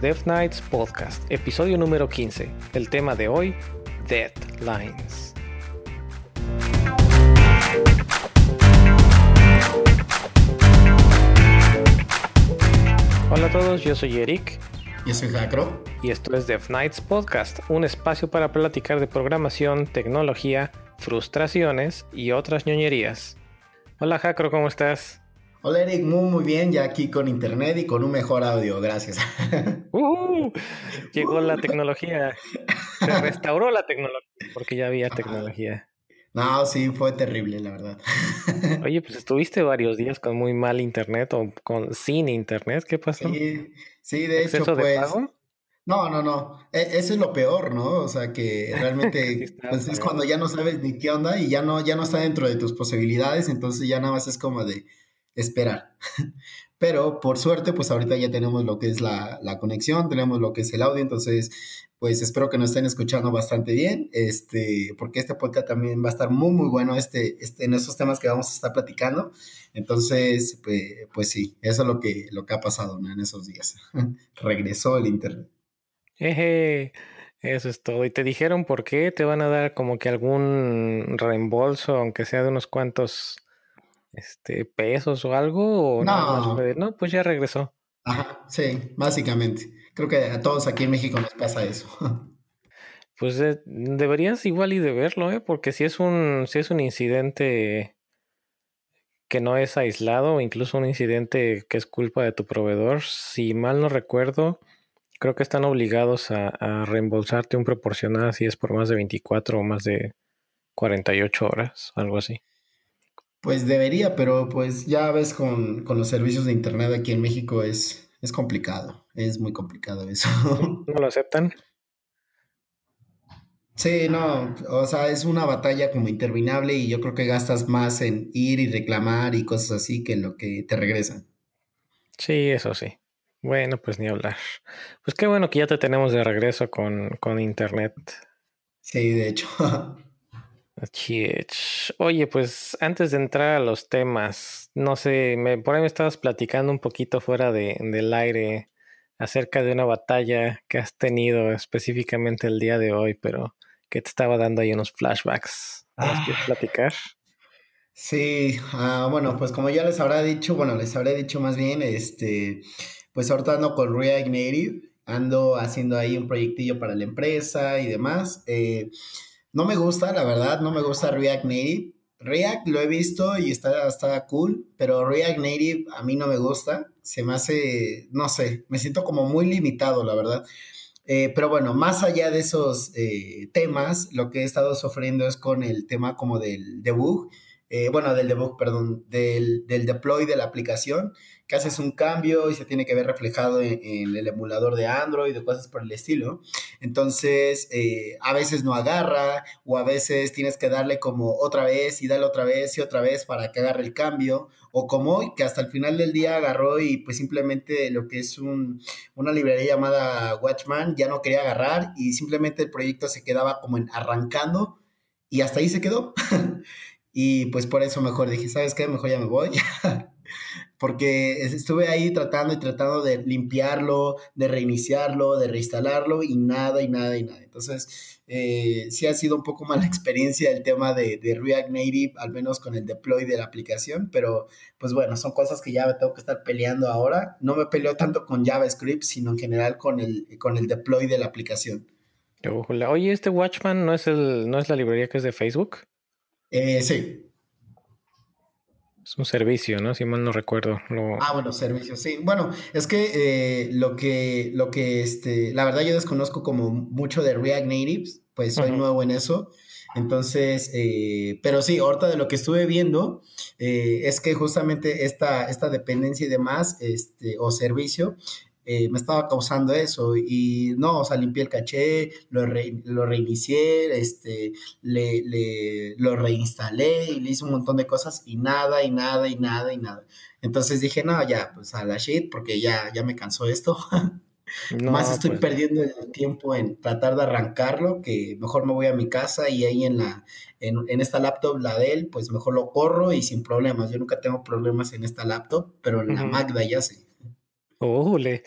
Death Nights Podcast, episodio número 15. El tema de hoy, Deadlines. Hola a todos, yo soy Eric. Yo soy Jacro. Y esto es Death Nights Podcast, un espacio para platicar de programación, tecnología, frustraciones y otras ñoñerías. Hola Jacro, ¿cómo estás? Hola Eric, muy muy bien, ya aquí con internet y con un mejor audio, gracias. Uh, llegó la tecnología, se restauró la tecnología, porque ya había tecnología. No, sí, fue terrible, la verdad. Oye, pues estuviste varios días con muy mal internet o con sin internet, ¿qué pasó? Sí, sí de hecho, pues... No, no, no. E, eso es lo peor, ¿no? O sea, que realmente pues, es cuando ya no sabes ni qué onda y ya no, ya no está dentro de tus posibilidades, entonces ya nada más es como de esperar. Pero por suerte, pues ahorita ya tenemos lo que es la, la, conexión, tenemos lo que es el audio, entonces, pues espero que nos estén escuchando bastante bien, este, porque este podcast también va a estar muy, muy bueno este, este, en estos temas que vamos a estar platicando. Entonces, pues, pues sí, eso es lo que, lo que ha pasado en esos días. Regresó el internet. eso es todo. ¿Y te dijeron por qué? ¿Te van a dar como que algún reembolso, aunque sea de unos cuantos este, pesos o algo? no. no, pues ya regresó. Ajá, sí, básicamente. Creo que a todos aquí en México nos pasa eso. Pues eh, deberías igual y de verlo, ¿eh? Porque si es un, si es un incidente que no es aislado, o incluso un incidente que es culpa de tu proveedor, si mal no recuerdo, creo que están obligados a, a reembolsarte un proporcional si es por más de 24 o más de 48 horas, algo así. Pues debería, pero pues ya ves con, los servicios de internet aquí en México es, es complicado, es muy complicado eso. ¿No lo aceptan? Sí, no, o sea, es una batalla como interminable y yo creo que gastas más en ir y reclamar y cosas así que en lo que te regresan. Sí, eso sí. Bueno, pues ni hablar. Pues qué bueno que ya te tenemos de regreso con, con internet. Sí, de hecho. Oye, pues antes de entrar a los temas, no sé, me, por ahí me estabas platicando un poquito fuera de, del aire acerca de una batalla que has tenido específicamente el día de hoy, pero que te estaba dando ahí unos flashbacks. ¿Nos quieres ah. platicar? Sí, ah, bueno, pues como ya les habrá dicho, bueno, les habré dicho más bien, este, pues ahorita ando con React Native, ando haciendo ahí un proyectillo para la empresa y demás. Eh, no me gusta, la verdad, no me gusta React Native. React lo he visto y está, está cool, pero React Native a mí no me gusta. Se me hace, no sé, me siento como muy limitado, la verdad. Eh, pero bueno, más allá de esos eh, temas, lo que he estado sufriendo es con el tema como del debug, eh, bueno, del debug, perdón, del, del deploy de la aplicación que haces un cambio y se tiene que ver reflejado en, el emulador de Android o cosas por el estilo. Entonces, eh, a veces no agarra o a veces tienes que darle como otra vez y darle otra vez y otra vez para que agarre el cambio. O como hoy, que hasta el final del día agarró y pues simplemente lo que es un, una librería llamada Watchman ya no quería agarrar y simplemente el proyecto se quedaba como en arrancando y hasta ahí se quedó. y pues por eso mejor dije, ¿sabes qué? Mejor ya me voy. porque estuve ahí tratando y tratando de limpiarlo, de reiniciarlo, de reinstalarlo y nada y nada y nada. Entonces, eh, sí ha sido un poco mala experiencia el tema de, de, React Native, al menos con el deploy de la aplicación, pero pues bueno, son cosas que ya me tengo que estar peleando ahora. No me peleo tanto con JavaScript, sino en general con el, con el deploy de la aplicación. Oye, este Watchman no es, el, no es la librería que es de Facebook. Eh, sí. Es un servicio, ¿no? Si mal no recuerdo. Ah, bueno, servicio, sí. Bueno, es que eh, lo que, lo que, este, la verdad yo desconozco como mucho de React Natives, pues soy nuevo en eso. Entonces, eh, pero sí, ahorita de lo que estuve viendo, eh, es que justamente esta, esta dependencia y demás, este, o servicio, eh, me estaba causando eso y no, o sea, limpié el caché, lo, lo reinicié, este, le, le, lo reinstalé y le hice un montón de cosas y nada, y nada, y nada, y nada. Entonces dije, no, ya, pues a la shit, porque ya, ya me cansó esto. Más estoy pues. perdiendo el tiempo en tratar de arrancarlo, que mejor me voy a mi casa y ahí en la, en, en esta laptop, la de él, pues mejor lo corro y sin problemas. Yo nunca tengo problemas en esta laptop, pero en la Magda ya sé. Ole.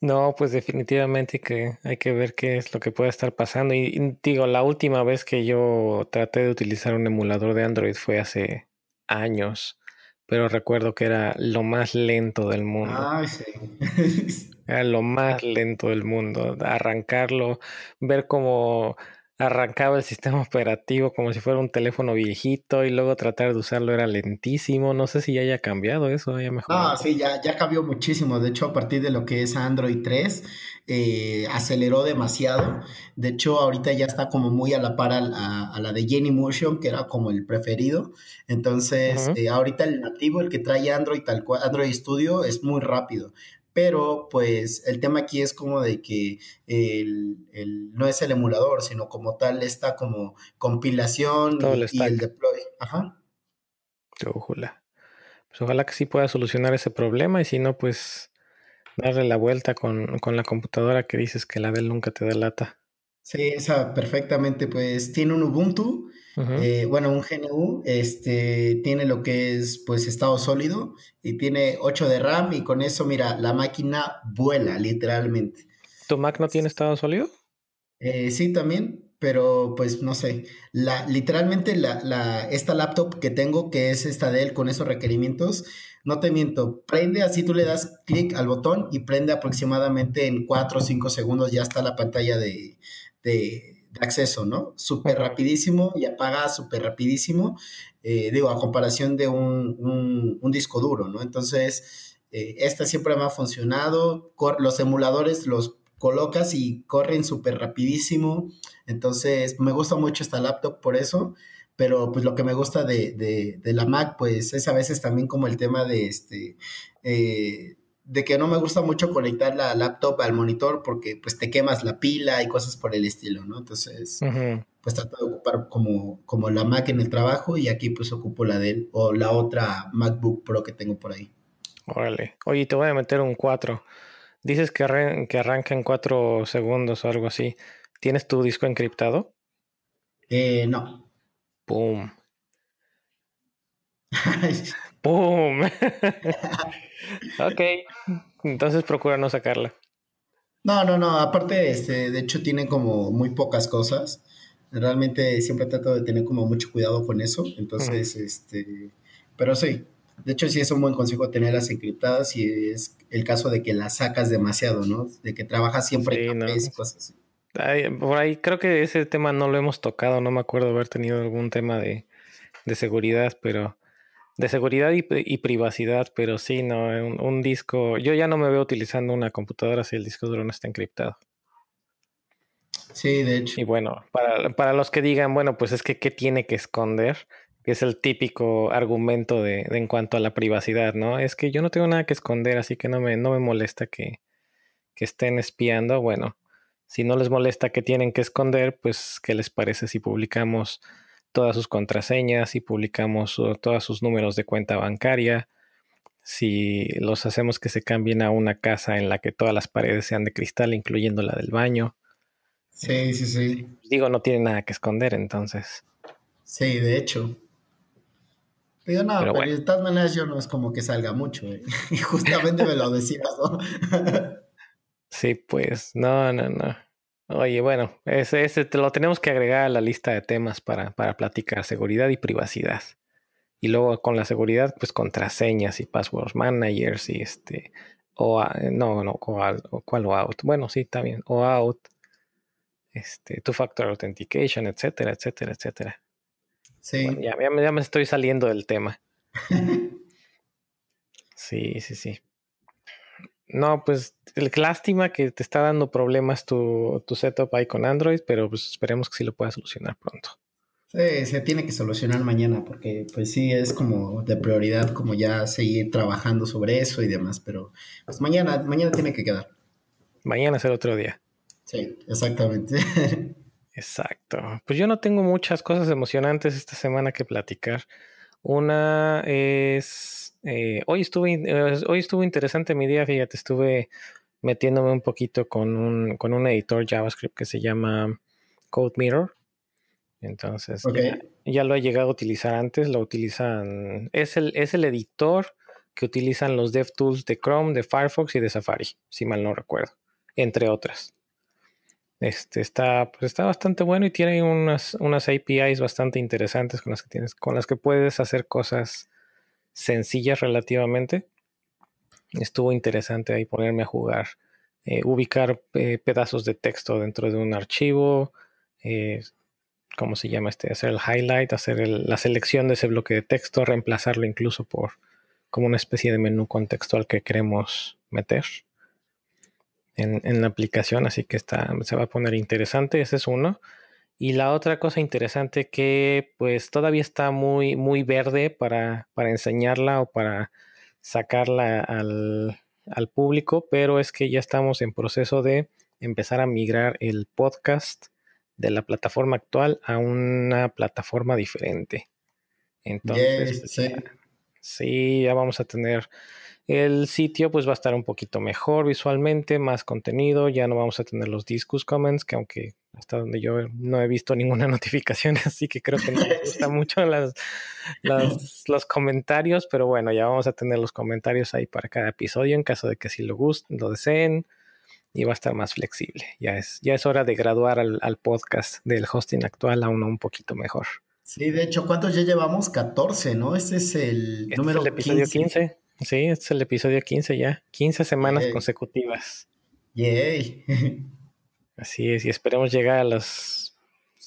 No, pues definitivamente que hay que ver qué es lo que puede estar pasando. Y, digo, la última vez que yo traté de utilizar un emulador de Android fue hace años, pero recuerdo que era lo más lento del mundo. Ay, sí. era lo más lento del mundo. Arrancarlo, ver cómo arrancaba el sistema operativo como si fuera un teléfono viejito y luego tratar de usarlo era lentísimo. No sé si ya haya cambiado eso, haya mejorado. No, sí, ya, ya cambió muchísimo. De hecho, a partir de lo que es Android 3, eh, aceleró demasiado. De hecho, ahorita ya está como muy a la par a, la de Jenny Motion, que era como el preferido. Entonces, eh, ahorita el nativo, el que trae Android tal cual, Android Studio, es muy rápido pero pues el tema aquí es como de que no es el emulador, sino como tal esta como compilación y, el deploy. Ajá. Ojalá. Pues ojalá que sí pueda solucionar ese problema y si no, pues darle la vuelta con, con la computadora que dices que la de él nunca te da lata. Sí, esa perfectamente, pues tiene un Ubuntu eh, bueno, un GNU este, tiene lo que es pues estado sólido y tiene 8 de RAM y con eso, mira, la máquina vuela literalmente. ¿Tu Mac no tiene estado sólido? Eh, sí, también, pero pues no sé. La, literalmente la, la, esta laptop que tengo, que es esta de él con esos requerimientos, no te miento, prende así tú le das clic al botón y prende aproximadamente en 4 o 5 segundos, ya está la pantalla de de acceso, ¿no? Súper rapidísimo y apaga súper rapidísimo, eh, digo, a comparación de un, disco duro, ¿no? Entonces, eh, esta siempre me ha funcionado, los emuladores los colocas y corren súper rapidísimo, entonces me gusta mucho esta laptop por eso, pero pues lo que me gusta de, la Mac, pues es a veces también como el tema de este... Eh, de que no me gusta mucho conectar la laptop al monitor porque pues te quemas la pila y cosas por el estilo, ¿no? Entonces, pues trato de ocupar como, como la Mac en el trabajo y aquí pues ocupo la de él o la otra MacBook Pro que tengo por ahí. Órale. Oye, te voy a meter un 4. Dices que, que arranca en 4 segundos o algo así. ¿Tienes tu disco encriptado? Eh, no. ¡Pum! ¡Pum! ok. Entonces procura no sacarla. No, no, no. Aparte, este, de hecho, tiene como muy pocas cosas. Realmente siempre trato de tener como mucho cuidado con eso. Entonces, este. Pero sí. De hecho, sí es un buen consejo tenerlas encriptadas y es el caso de que las sacas demasiado, ¿no? De que trabajas siempre en y cosas así. por ahí creo que ese tema no lo hemos tocado. No me acuerdo haber tenido algún tema de, de seguridad, pero de seguridad y, privacidad, pero sí, no, un, disco, yo ya no me veo utilizando una computadora si el disco duro no está encriptado. Sí, de hecho. Y bueno, para, para los que digan, bueno, pues es que ¿qué tiene que esconder? Que es el típico argumento de, en cuanto a la privacidad, ¿no? Es que yo no tengo nada que esconder, así que no me, no me molesta que, que estén espiando. Bueno, si no les molesta que tienen que esconder, pues, ¿qué les parece si publicamos todas sus contraseñas y publicamos todos sus números de cuenta bancaria, si los hacemos que se cambien a una casa en la que todas las paredes sean de cristal, incluyendo la del baño. Sí, sí, sí. Digo, no tiene nada que esconder, entonces. Sí, de hecho. Digo, no, pero, de todas maneras yo no es como que salga mucho, ¿eh? y justamente me lo decías, ¿no? sí, pues, no, no, no. Oye, bueno, ese, ese te lo tenemos que agregar a la lista de temas para, para platicar seguridad y privacidad. Y luego con la seguridad, pues contraseñas y passwords managers y este, o no, no, o, cuál o out. Bueno, sí, también, o out, este, two factor authentication, etcétera, etcétera, etcétera. Sí. ya, ya me estoy saliendo del tema. sí, sí, sí. No, pues lástima que te está dando problemas tu, tu setup ahí con Android, pero pues esperemos que sí lo pueda solucionar pronto. Sí, se tiene que solucionar mañana porque pues sí es como de prioridad como ya seguir trabajando sobre eso y demás, pero pues mañana, mañana tiene que quedar. Mañana será otro día. Sí, exactamente. Exacto. Pues yo no tengo muchas cosas emocionantes esta semana que platicar. Una es eh, hoy, estuve, eh, hoy estuvo interesante mi día, fíjate, estuve metiéndome un poquito con un, con un editor JavaScript que se llama Code Mirror. Entonces, ya, lo he llegado a utilizar antes, lo utilizan, es el, es el editor que utilizan los DevTools de Chrome, de Firefox y de Safari, si mal no recuerdo, entre otras. Este está, pues está bastante bueno y tiene unas, unas APIs bastante interesantes con las que tienes, con las que puedes hacer cosas sencillas relativamente. Estuvo interesante ahí ponerme a jugar, eh, ubicar eh, pedazos de texto dentro de un archivo, eh, ¿cómo se llama este? Hacer el highlight, hacer la selección de ese bloque de texto, reemplazarlo incluso por como una especie de menú contextual que queremos meter en, la aplicación, así que está, se va a poner interesante, ese es uno. Y la otra cosa interesante que pues todavía está muy, muy verde para, para enseñarla o para sacarla al, al, público, pero es que ya estamos en proceso de empezar a migrar el podcast de la plataforma actual a una plataforma diferente. Entonces, pues, sí. sí, ya vamos a tener el sitio pues va a estar un poquito mejor visualmente, más contenido, ya no vamos a tener los discus comments, que aunque hasta donde yo no he visto ninguna notificación, así que creo que no me gustan mucho las, los comentarios, pero bueno, ya vamos a tener los comentarios ahí para cada episodio en caso de que si lo gusten, lo deseen y va a estar más flexible. Ya es, ya es hora de graduar al, podcast del hosting actual a uno un poquito mejor. Sí, de hecho, ¿cuántos ya llevamos? 14, ¿no? Este es el este número es el episodio 15. Sí, este es el episodio 15 ya. 15 semanas consecutivas. Yay. Así es, y esperemos llegar a los,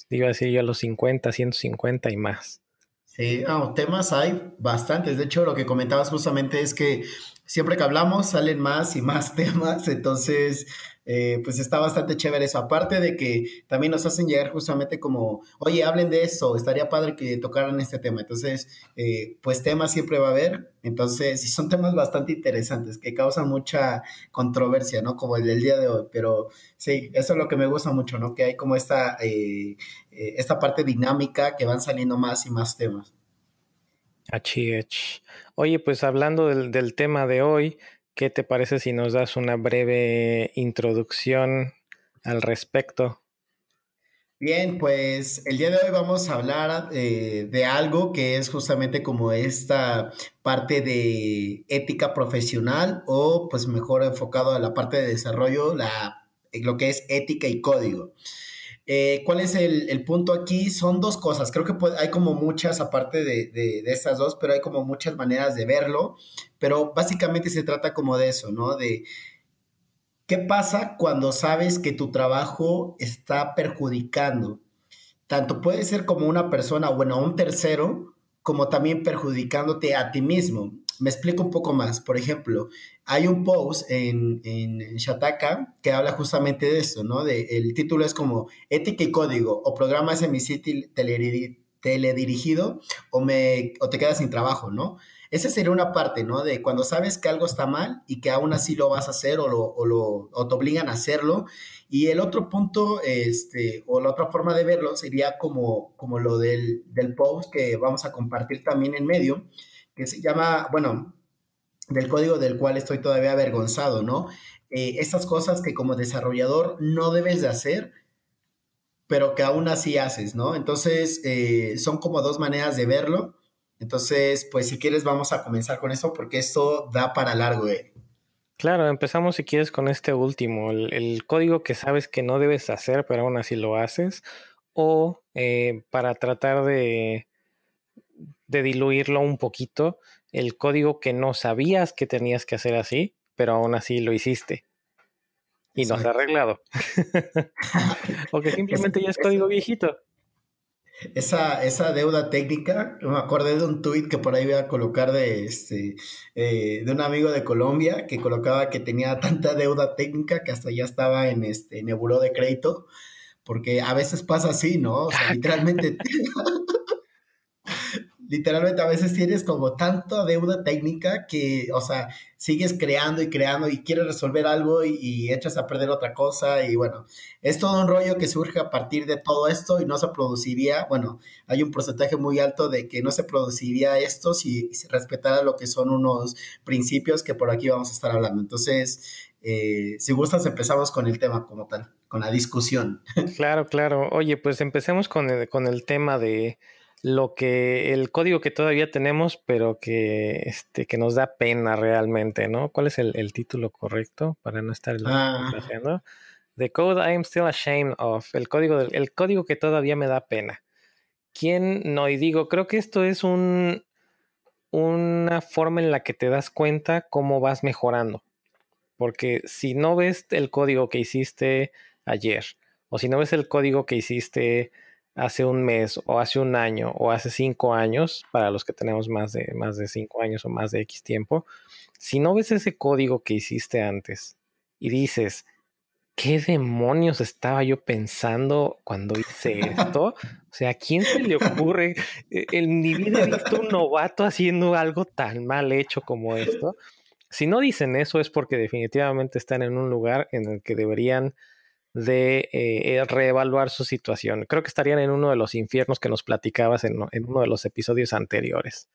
iba a decir yo, a los 50, 150 y más. Sí, temas hay bastantes. De hecho, lo que comentabas justamente es que siempre que hablamos salen más y más temas, entonces eh, pues está bastante chévere eso. Aparte de que también nos hacen llegar justamente como, oye, hablen de eso, estaría padre que tocaran este tema. Entonces, eh, pues temas siempre va a haber. Entonces, son temas bastante interesantes que causan mucha controversia, ¿no? Como el del día de hoy. Pero sí, eso es lo que me gusta mucho, ¿no? Que hay como esta, eh, esta parte dinámica que van saliendo más y más temas. Oye, pues hablando del, del tema de hoy, ¿Qué te parece si nos das una breve introducción al respecto? Bien, pues el día de hoy vamos a hablar eh, de algo que es justamente como esta parte de ética profesional o pues mejor enfocado a la parte de desarrollo, la, lo que es ética y código. Eh, ¿Cuál es el, punto aquí? Son dos cosas. Creo que hay como muchas, aparte de, estas dos, pero hay como muchas maneras de verlo. Pero básicamente se trata como de eso, ¿no? De qué pasa cuando sabes que tu trabajo está perjudicando. Tanto puede ser como una persona, bueno, un tercero, como también perjudicándote a ti mismo. Me explico un poco más. Por ejemplo, hay un post en, en Shataka que habla justamente de esto, ¿no? El título es como Ética y Código o mi sitio teledirigido o, me, o te quedas sin trabajo, ¿no? Esa sería una parte, ¿no? De cuando sabes que algo está mal y que aún así lo vas a hacer o, o, lo, o te obligan a hacerlo. Y el otro punto, este, o la otra forma de verlo sería como, como lo del, del post que vamos a compartir también en medio, que se llama, bueno, del código del cual estoy todavía avergonzado, ¿no? Eh, estas cosas que como desarrollador no debes de hacer, pero que aún así haces, ¿no? Entonces, eh, son como dos maneras de verlo. Entonces, pues si quieres vamos a comenzar con eso porque esto da para largo. Eh. Claro, empezamos si quieres con este último, el, código que sabes que no debes hacer, pero aún así lo haces, o para tratar de de diluirlo un poquito, el código que no sabías que tenías que hacer así, pero aún así lo hiciste. Y no se ha arreglado. o que simplemente ya es código viejito. Esa, esa deuda técnica, me acordé de un tuit que por ahí voy a colocar de, este, eh, de un amigo de Colombia que colocaba que tenía tanta deuda técnica que hasta ya estaba en este en de crédito, porque a veces pasa así, ¿no? O sea, literalmente literalmente a veces tienes como tanta deuda técnica que, o sea, sigues creando y creando y quieres resolver algo y, echas a perder otra cosa y bueno, es todo un rollo que surge a partir de todo esto y no se produciría, bueno, hay un porcentaje muy alto de que no se produciría esto si se respetara lo que son unos principios que por aquí vamos a estar hablando. Entonces, eh, si gustas, empezamos con el tema como tal, con la discusión. Claro, claro. Oye, pues empecemos con el, con el tema de lo que el código que todavía tenemos, pero que este que nos da pena realmente, ¿no? ¿Cuál es el, título correcto para no estar ah. The code I am still ashamed of. El código el código que todavía me da pena. ¿Quién no? Y digo, creo que esto es un una forma en la que te das cuenta cómo vas mejorando. Porque si no ves el código que hiciste ayer, o si no ves el código que hiciste hace un mes, o hace un año, o hace cinco años, para los que tenemos más de, más de cinco años o más de X tiempo, si no ves ese código que hiciste antes y dices, ¿qué demonios estaba yo pensando cuando hice esto? O sea, ¿a quién se le ocurre? E, en mi vida he visto un novato haciendo algo tan mal hecho como esto. Si no dicen eso es porque definitivamente están en un lugar en el que deberían de eh, reevaluar su situación. Creo que estarían en uno de los infiernos que nos platicabas en, en uno de los episodios anteriores.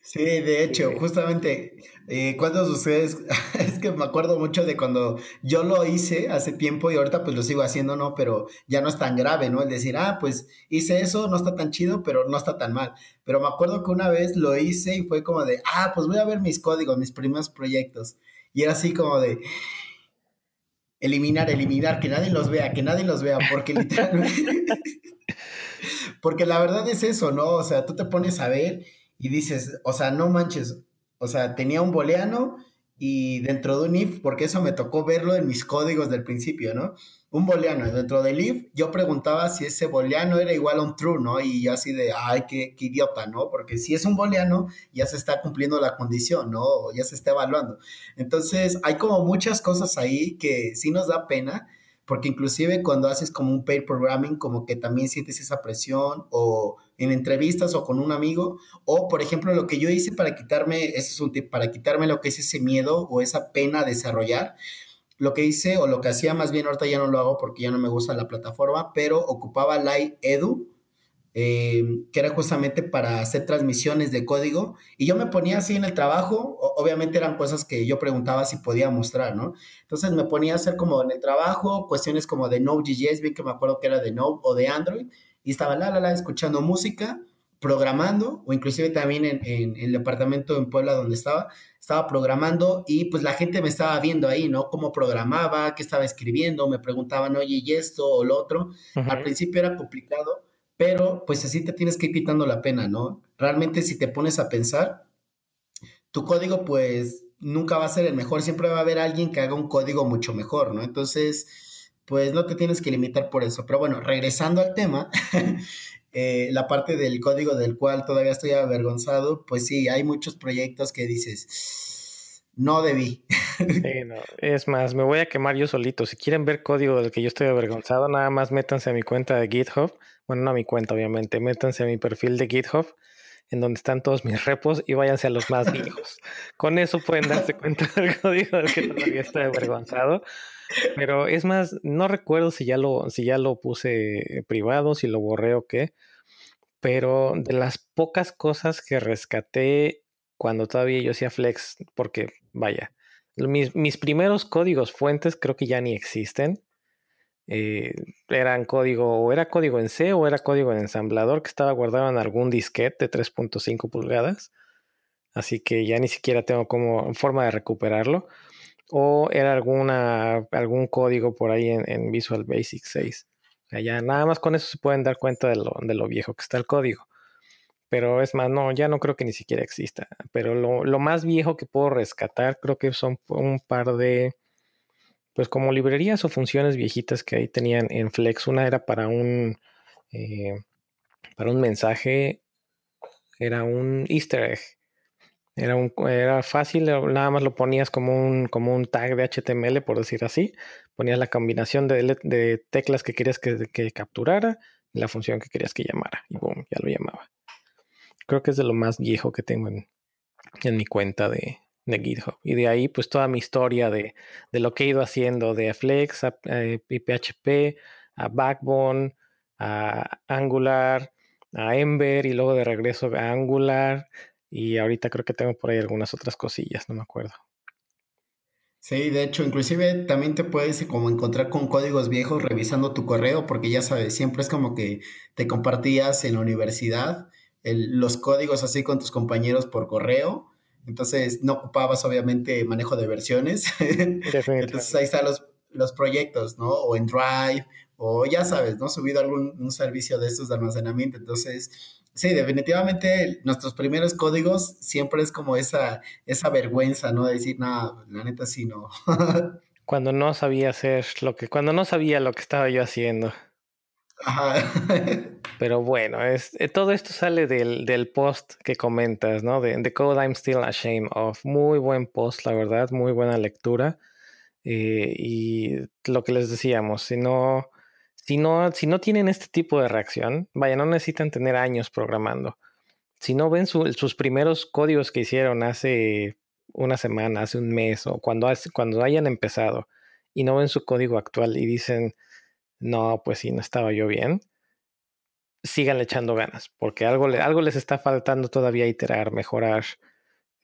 Sí, de hecho, justamente, eh, ¿cuántos de ustedes? es que me acuerdo mucho de cuando yo lo hice hace tiempo y ahorita pues lo sigo haciendo, ¿no? Pero ya no es tan grave, ¿no? El decir, ah, pues hice eso, no está tan chido, pero no está tan mal. Pero me acuerdo que una vez lo hice y fue como de, ah, pues voy a ver mis códigos, mis primeros proyectos. Y era así como de, eliminar, eliminar, que nadie los vea, que nadie los vea, porque literalmente... porque la verdad es eso, ¿no? O sea, tú te pones a ver y dices, o sea, no manches, o sea, tenía un booleano y dentro de un if, porque eso me tocó verlo en mis códigos del principio, ¿no? Un booleano, dentro del if, yo preguntaba si ese booleano era igual a un true, ¿no? Y yo así de, ay, qué, qué idiota, ¿no? Porque si es un booleano, ya se está cumpliendo la condición, ¿no? Ya se está evaluando. Entonces, hay como muchas cosas ahí que sí nos da pena, porque inclusive cuando haces como un paid programming, como que también sientes esa presión o en entrevistas o con un amigo, o por ejemplo lo que yo hice para quitarme, ese es un tip, para quitarme lo que es ese miedo o esa pena de desarrollar, lo que hice o lo que hacía más bien ahorita ya no lo hago porque ya no me gusta la plataforma, pero ocupaba Live Edu, eh, que era justamente para hacer transmisiones de código, y yo me ponía así en el trabajo, obviamente eran cosas que yo preguntaba si podía mostrar, ¿no? Entonces me ponía a hacer como en el trabajo, cuestiones como de Node.js, bien que me acuerdo que era de Node o de Android, y estaba la, la, la, escuchando música, programando, o inclusive también en, en, el departamento en Puebla donde estaba, estaba programando y pues la gente me estaba viendo ahí, ¿no? Cómo programaba, qué estaba escribiendo, me preguntaban, oye, ¿y esto o lo otro? Al principio era complicado, pero pues así te tienes que ir quitando la pena, ¿no? Realmente si te pones a pensar, tu código pues nunca va a ser el mejor, siempre va a haber alguien que haga un código mucho mejor, ¿no? Entonces, pues no te tienes que limitar por eso. Pero bueno, regresando al tema, eh, la parte del código del cual todavía estoy avergonzado, pues sí, hay muchos proyectos que dices, no debí. Sí, no. Es más, me voy a quemar yo solito. Si quieren ver código del que yo estoy avergonzado, nada más métanse a mi cuenta de GitHub bueno, no a mi cuenta, obviamente, métanse a mi perfil de GitHub, en donde están todos mis repos, y váyanse a los más viejos. Con eso pueden darse cuenta del código del que todavía estoy avergonzado. Pero es más, no recuerdo si ya lo, si ya lo puse privado, si lo borré o qué. Pero de las pocas cosas que rescaté cuando todavía yo hacía Flex, porque vaya, mis, mis primeros códigos fuentes creo que ya ni existen eh, eran código, o era código en C o era código en ensamblador que estaba guardado en algún disquete de 3.5 pulgadas. Así que ya ni siquiera tengo como forma de recuperarlo. O era alguna, algún código por ahí en, Visual Basic 6. Ya nada más con eso se pueden dar cuenta de lo, de lo, viejo que está el código. Pero es más, no, ya no creo que ni siquiera exista. Pero lo, lo más viejo que puedo rescatar creo que son un par de pues como librerías o funciones viejitas que ahí tenían en Flex. Una era para un, eh, para un mensaje, era un easter egg. Era, un, era fácil, nada más lo ponías como un, como un tag de HTML, por decir así. Ponías la combinación de, teclas que querías que, capturara y la función que querías que llamara. Y boom, ya lo llamaba. Creo que es de lo más viejo que tengo en, mi cuenta de, de GitHub. Y de ahí, pues toda mi historia de, lo que he ido haciendo de Flex, a, PHP, eh, a Backbone, a Angular, a Ember y luego de regreso a Angular. Y ahorita creo que tengo por ahí algunas otras cosillas, no me acuerdo. Sí, de hecho, inclusive también te puedes como encontrar con códigos viejos revisando tu correo, porque ya sabes, siempre es como que te compartías en la universidad los códigos así con tus compañeros por correo. Entonces no ocupabas obviamente manejo de versiones. Entonces ahí están los, los proyectos, ¿no? O en Drive, o ya sabes, ¿no? Subido algún un servicio de estos de almacenamiento. Entonces, sí, definitivamente nuestros primeros códigos siempre es como esa, esa vergüenza, ¿no? De decir, no, la neta sí no. cuando no sabía hacer lo que, cuando no sabía lo que estaba yo haciendo. Ajá. Pero bueno, es, eh, todo esto sale del, del post que comentas, ¿no? De The Code I'm Still Ashamed of. Muy buen post, la verdad, muy buena lectura. Eh, y lo que les decíamos, si no, si no, si no tienen este tipo de reacción, vaya, no necesitan tener años programando. Si no ven sus primeros códigos que hicieron hace una semana, hace un mes o cuando, cuando hayan empezado y no ven su código actual y dicen, no, pues sí, no estaba yo bien, sigan echando ganas, porque algo, algo les está faltando todavía iterar, mejorar,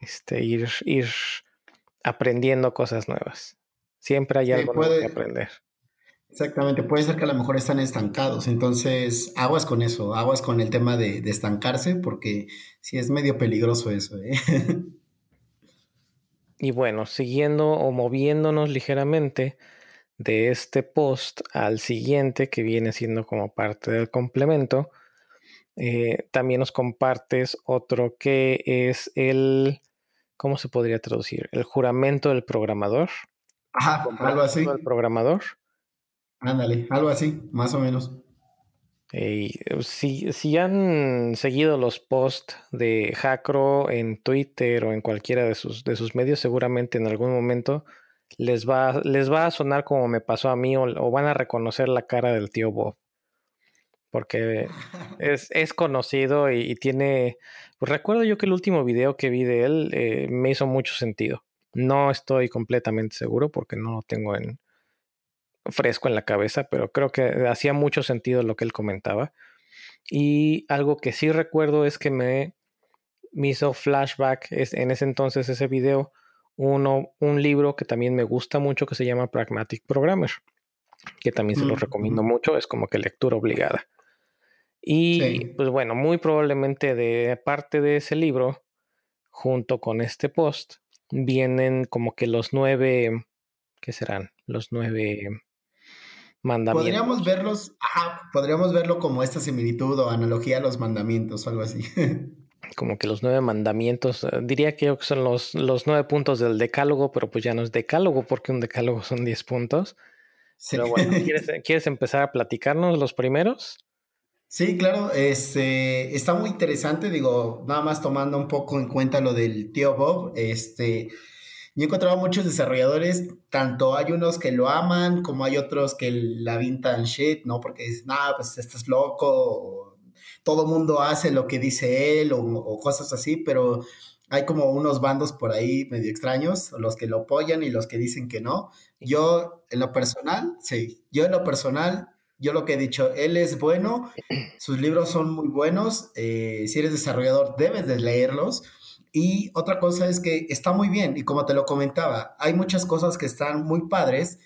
este, ir, ir aprendiendo cosas nuevas. Siempre hay algo que aprender. Exactamente, puede ser que a lo mejor están estancados, entonces aguas con eso, aguas con el tema de, de estancarse, porque sí es medio peligroso eso. ¿eh? Y bueno, siguiendo o moviéndonos ligeramente de este post al siguiente que viene siendo como parte del complemento, eh, también nos compartes otro que es el, ¿cómo se podría traducir? El juramento del programador. Ajá, algo así. El programador. Ándale, algo así, más o menos. Eh, si, si, han seguido los posts de Hackro en Twitter o en cualquiera de sus, de sus medios, seguramente en algún momento les va, les va a sonar como me pasó a mí o, van a reconocer la cara del tío Bob. Porque es, es conocido y, tiene... Pues recuerdo yo que el último video que vi de él eh, me hizo mucho sentido. No estoy completamente seguro porque no lo tengo en, fresco en la cabeza, pero creo que hacía mucho sentido lo que él comentaba. Y algo que sí recuerdo es que me, hizo flashback es, en ese entonces ese video uno, un libro que también me gusta mucho que se llama Pragmatic Programmer, que también se lo recomiendo mucho, es como que lectura obligada. Y pues bueno, muy probablemente de parte de ese libro, junto con este post, vienen como que los nueve, ¿qué serán? Los nueve mandamientos. Podríamos verlos, podríamos verlo como esta similitud o analogía a los mandamientos o algo así. como que los nueve mandamientos, eh, diría que son los, los nueve puntos del decálogo, pero pues ya no es decálogo porque un decálogo son diez puntos. Pero bueno, ¿quieres, empezar a platicarnos los primeros? Sí, claro, este, está muy interesante, digo, nada más tomando un poco en cuenta lo del tío Bob, este, yo he encontrado muchos desarrolladores, tanto hay unos que lo aman, como hay otros que la vintan shit, ¿no? Porque dicen, ah, pues estás loco, todo mundo hace lo que dice él, o, cosas así, pero hay como unos bandos por ahí medio extraños, los que lo apoyan y los que dicen que no. Yo, en lo personal, sí, yo en lo personal, yo lo que he dicho, él es bueno, sus libros son muy buenos, eh, si eres desarrollador debes de leerlos y otra cosa es que está muy bien, y como te lo comentaba, hay muchas cosas que están muy padres,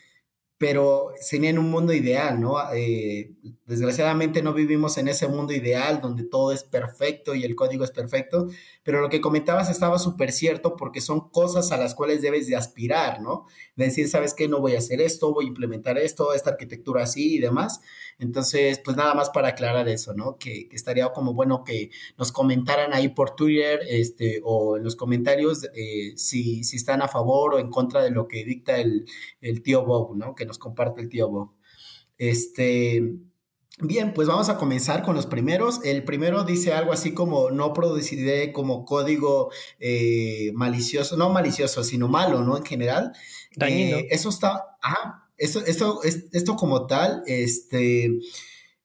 pero sería en un mundo ideal, ¿no? Eh, desgraciadamente no vivimos en ese mundo ideal donde todo es perfecto y el código es perfecto, pero lo que comentabas estaba súper cierto porque son cosas a las cuales debes de aspirar, ¿no? De decir, ¿sabes qué? No voy a hacer esto, voy a implementar esto, esta arquitectura así y demás. Entonces, pues nada más para aclarar eso, ¿no? Que, estaría como bueno que nos comentaran ahí por Twitter este, o en los comentarios eh, si, si están a favor o en contra de lo que dicta el, el tío Bob, ¿no? Que nos comparte el tío Bob. Este, Bien, pues vamos a comenzar con los primeros. El primero dice algo así como no produciré como código eh, malicioso, no malicioso, sino malo, ¿no? En general. Eh, eso está, ajá, esto, esto, esto como tal, este,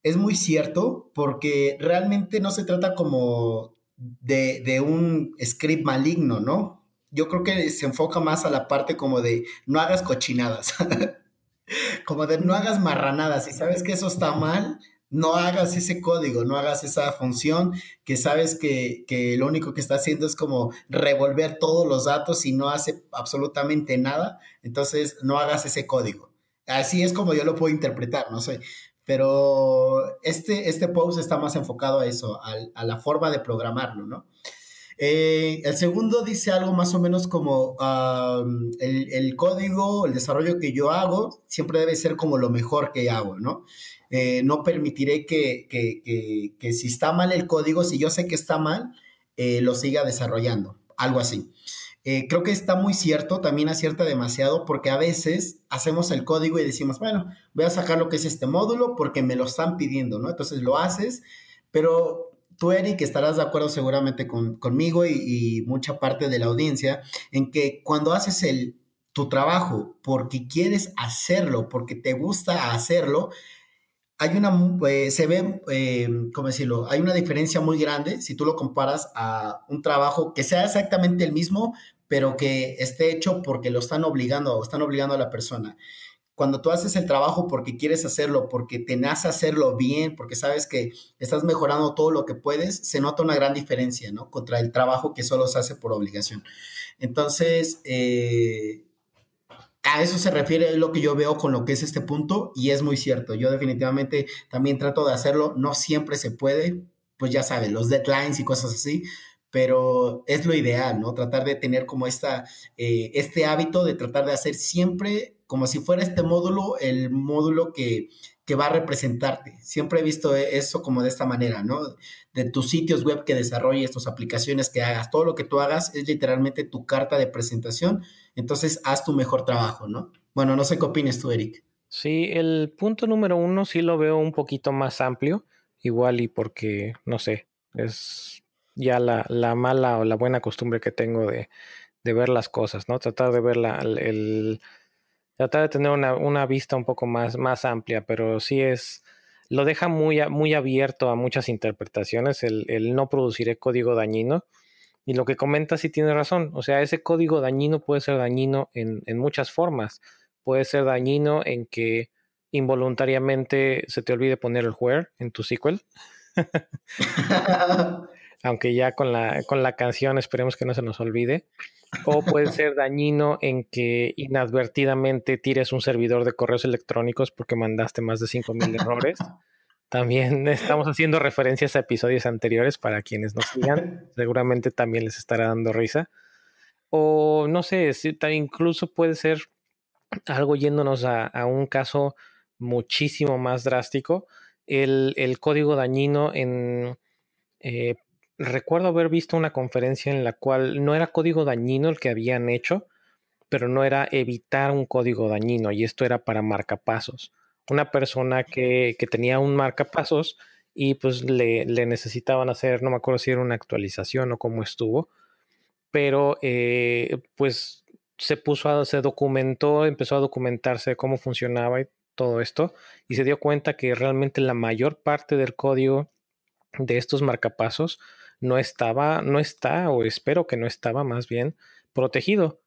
es muy cierto porque realmente no se trata como de, de un script maligno, ¿no? Yo creo que se enfoca más a la parte como de no hagas cochinadas. como de no hagas marranadas. Si sabes que eso está mal, no hagas ese código, no hagas esa función que sabes que, que, lo único que está haciendo es como revolver todos los datos y no hace absolutamente nada. Entonces, no hagas ese código. Así es como yo lo puedo interpretar, no sé. pero este, este post está más enfocado a eso, a, la forma de programarlo, ¿no? Eh, el segundo dice algo más o menos como el, código, el desarrollo que yo hago siempre debe ser como lo mejor que hago, ¿no? Eh, no permitiré que, que, si está mal el código, si yo sé que está mal, eh, lo siga desarrollando, algo así. Creo que está muy cierto, también acierta demasiado porque a veces hacemos el código y decimos, bueno, voy a sacar lo que es este módulo porque me lo están pidiendo, ¿no? Entonces lo haces, pero tú, Eric, estarás de acuerdo seguramente conmigo y, y, mucha parte de la audiencia en que cuando haces el, tu trabajo porque quieres hacerlo, porque te gusta hacerlo, hay una, eh, se ve, eh, ¿cómo decirlo? Hay una diferencia muy grande si tú lo comparas a un trabajo que sea exactamente el mismo, pero que esté hecho porque lo están obligando o están obligando a la persona. Cuando tú haces el trabajo porque quieres hacerlo, porque te nace hacerlo bien, porque sabes que estás mejorando todo lo que puedes, se nota una gran diferencia, ¿no? Contra el trabajo que solo se hace por obligación. Entonces, eh, a eso se refiere lo que yo veo con lo que es este punto y es muy cierto. Yo definitivamente también trato de hacerlo, no siempre se puede, pues ya sabes, los deadlines y cosas así, pero es lo ideal, ¿no? Tratar de tener como esta, eh, este hábito de tratar de hacer siempre como si fuera este módulo, el módulo que, que va a representarte. Siempre he visto eso como de esta manera, ¿no? De tus sitios web que desarrolles, tus aplicaciones que hagas, todo lo que tú hagas es literalmente tu carta de presentación, entonces haz tu mejor trabajo, ¿no? Bueno, no sé qué opinas tú, Eric. Sí, el punto número uno sí lo veo un poquito más amplio, igual y porque, no sé, es ya la, la, mala o la buena costumbre que tengo de, de ver las cosas, ¿no? Tratar de ver el, tratar de tener una, una, vista un poco más, más amplia, pero sí es, lo deja muy, muy abierto a muchas interpretaciones, el, el no producir código dañino. Y lo que comenta sí tiene razón, o sea, ese código dañino puede ser dañino en, en muchas formas. Puede ser dañino en que involuntariamente se te olvide poner el where en tu SQL. aunque ya con la, con la canción esperemos que no se nos olvide. O puede ser dañino en que inadvertidamente tires un servidor de correos electrónicos porque mandaste más de 5.000 errores. También estamos haciendo referencias a episodios anteriores para quienes nos sigan. Seguramente también les estará dando risa. O no sé, incluso puede ser algo yéndonos a, un caso muchísimo más drástico. El, el código dañino en eh, recuerdo haber visto una conferencia en la cual no era código dañino el que habían hecho, pero no era evitar un código dañino y esto era para marcapasos. Una persona que, tenía un marcapasos y pues le, necesitaban hacer, no me acuerdo si era una actualización o cómo estuvo, pero eh, pues se puso a, se documentó, empezó a documentarse cómo funcionaba y todo esto y se dio cuenta que realmente la mayor parte del código de estos marcapasos no estaba, no está, o espero que no estaba más bien, protegido.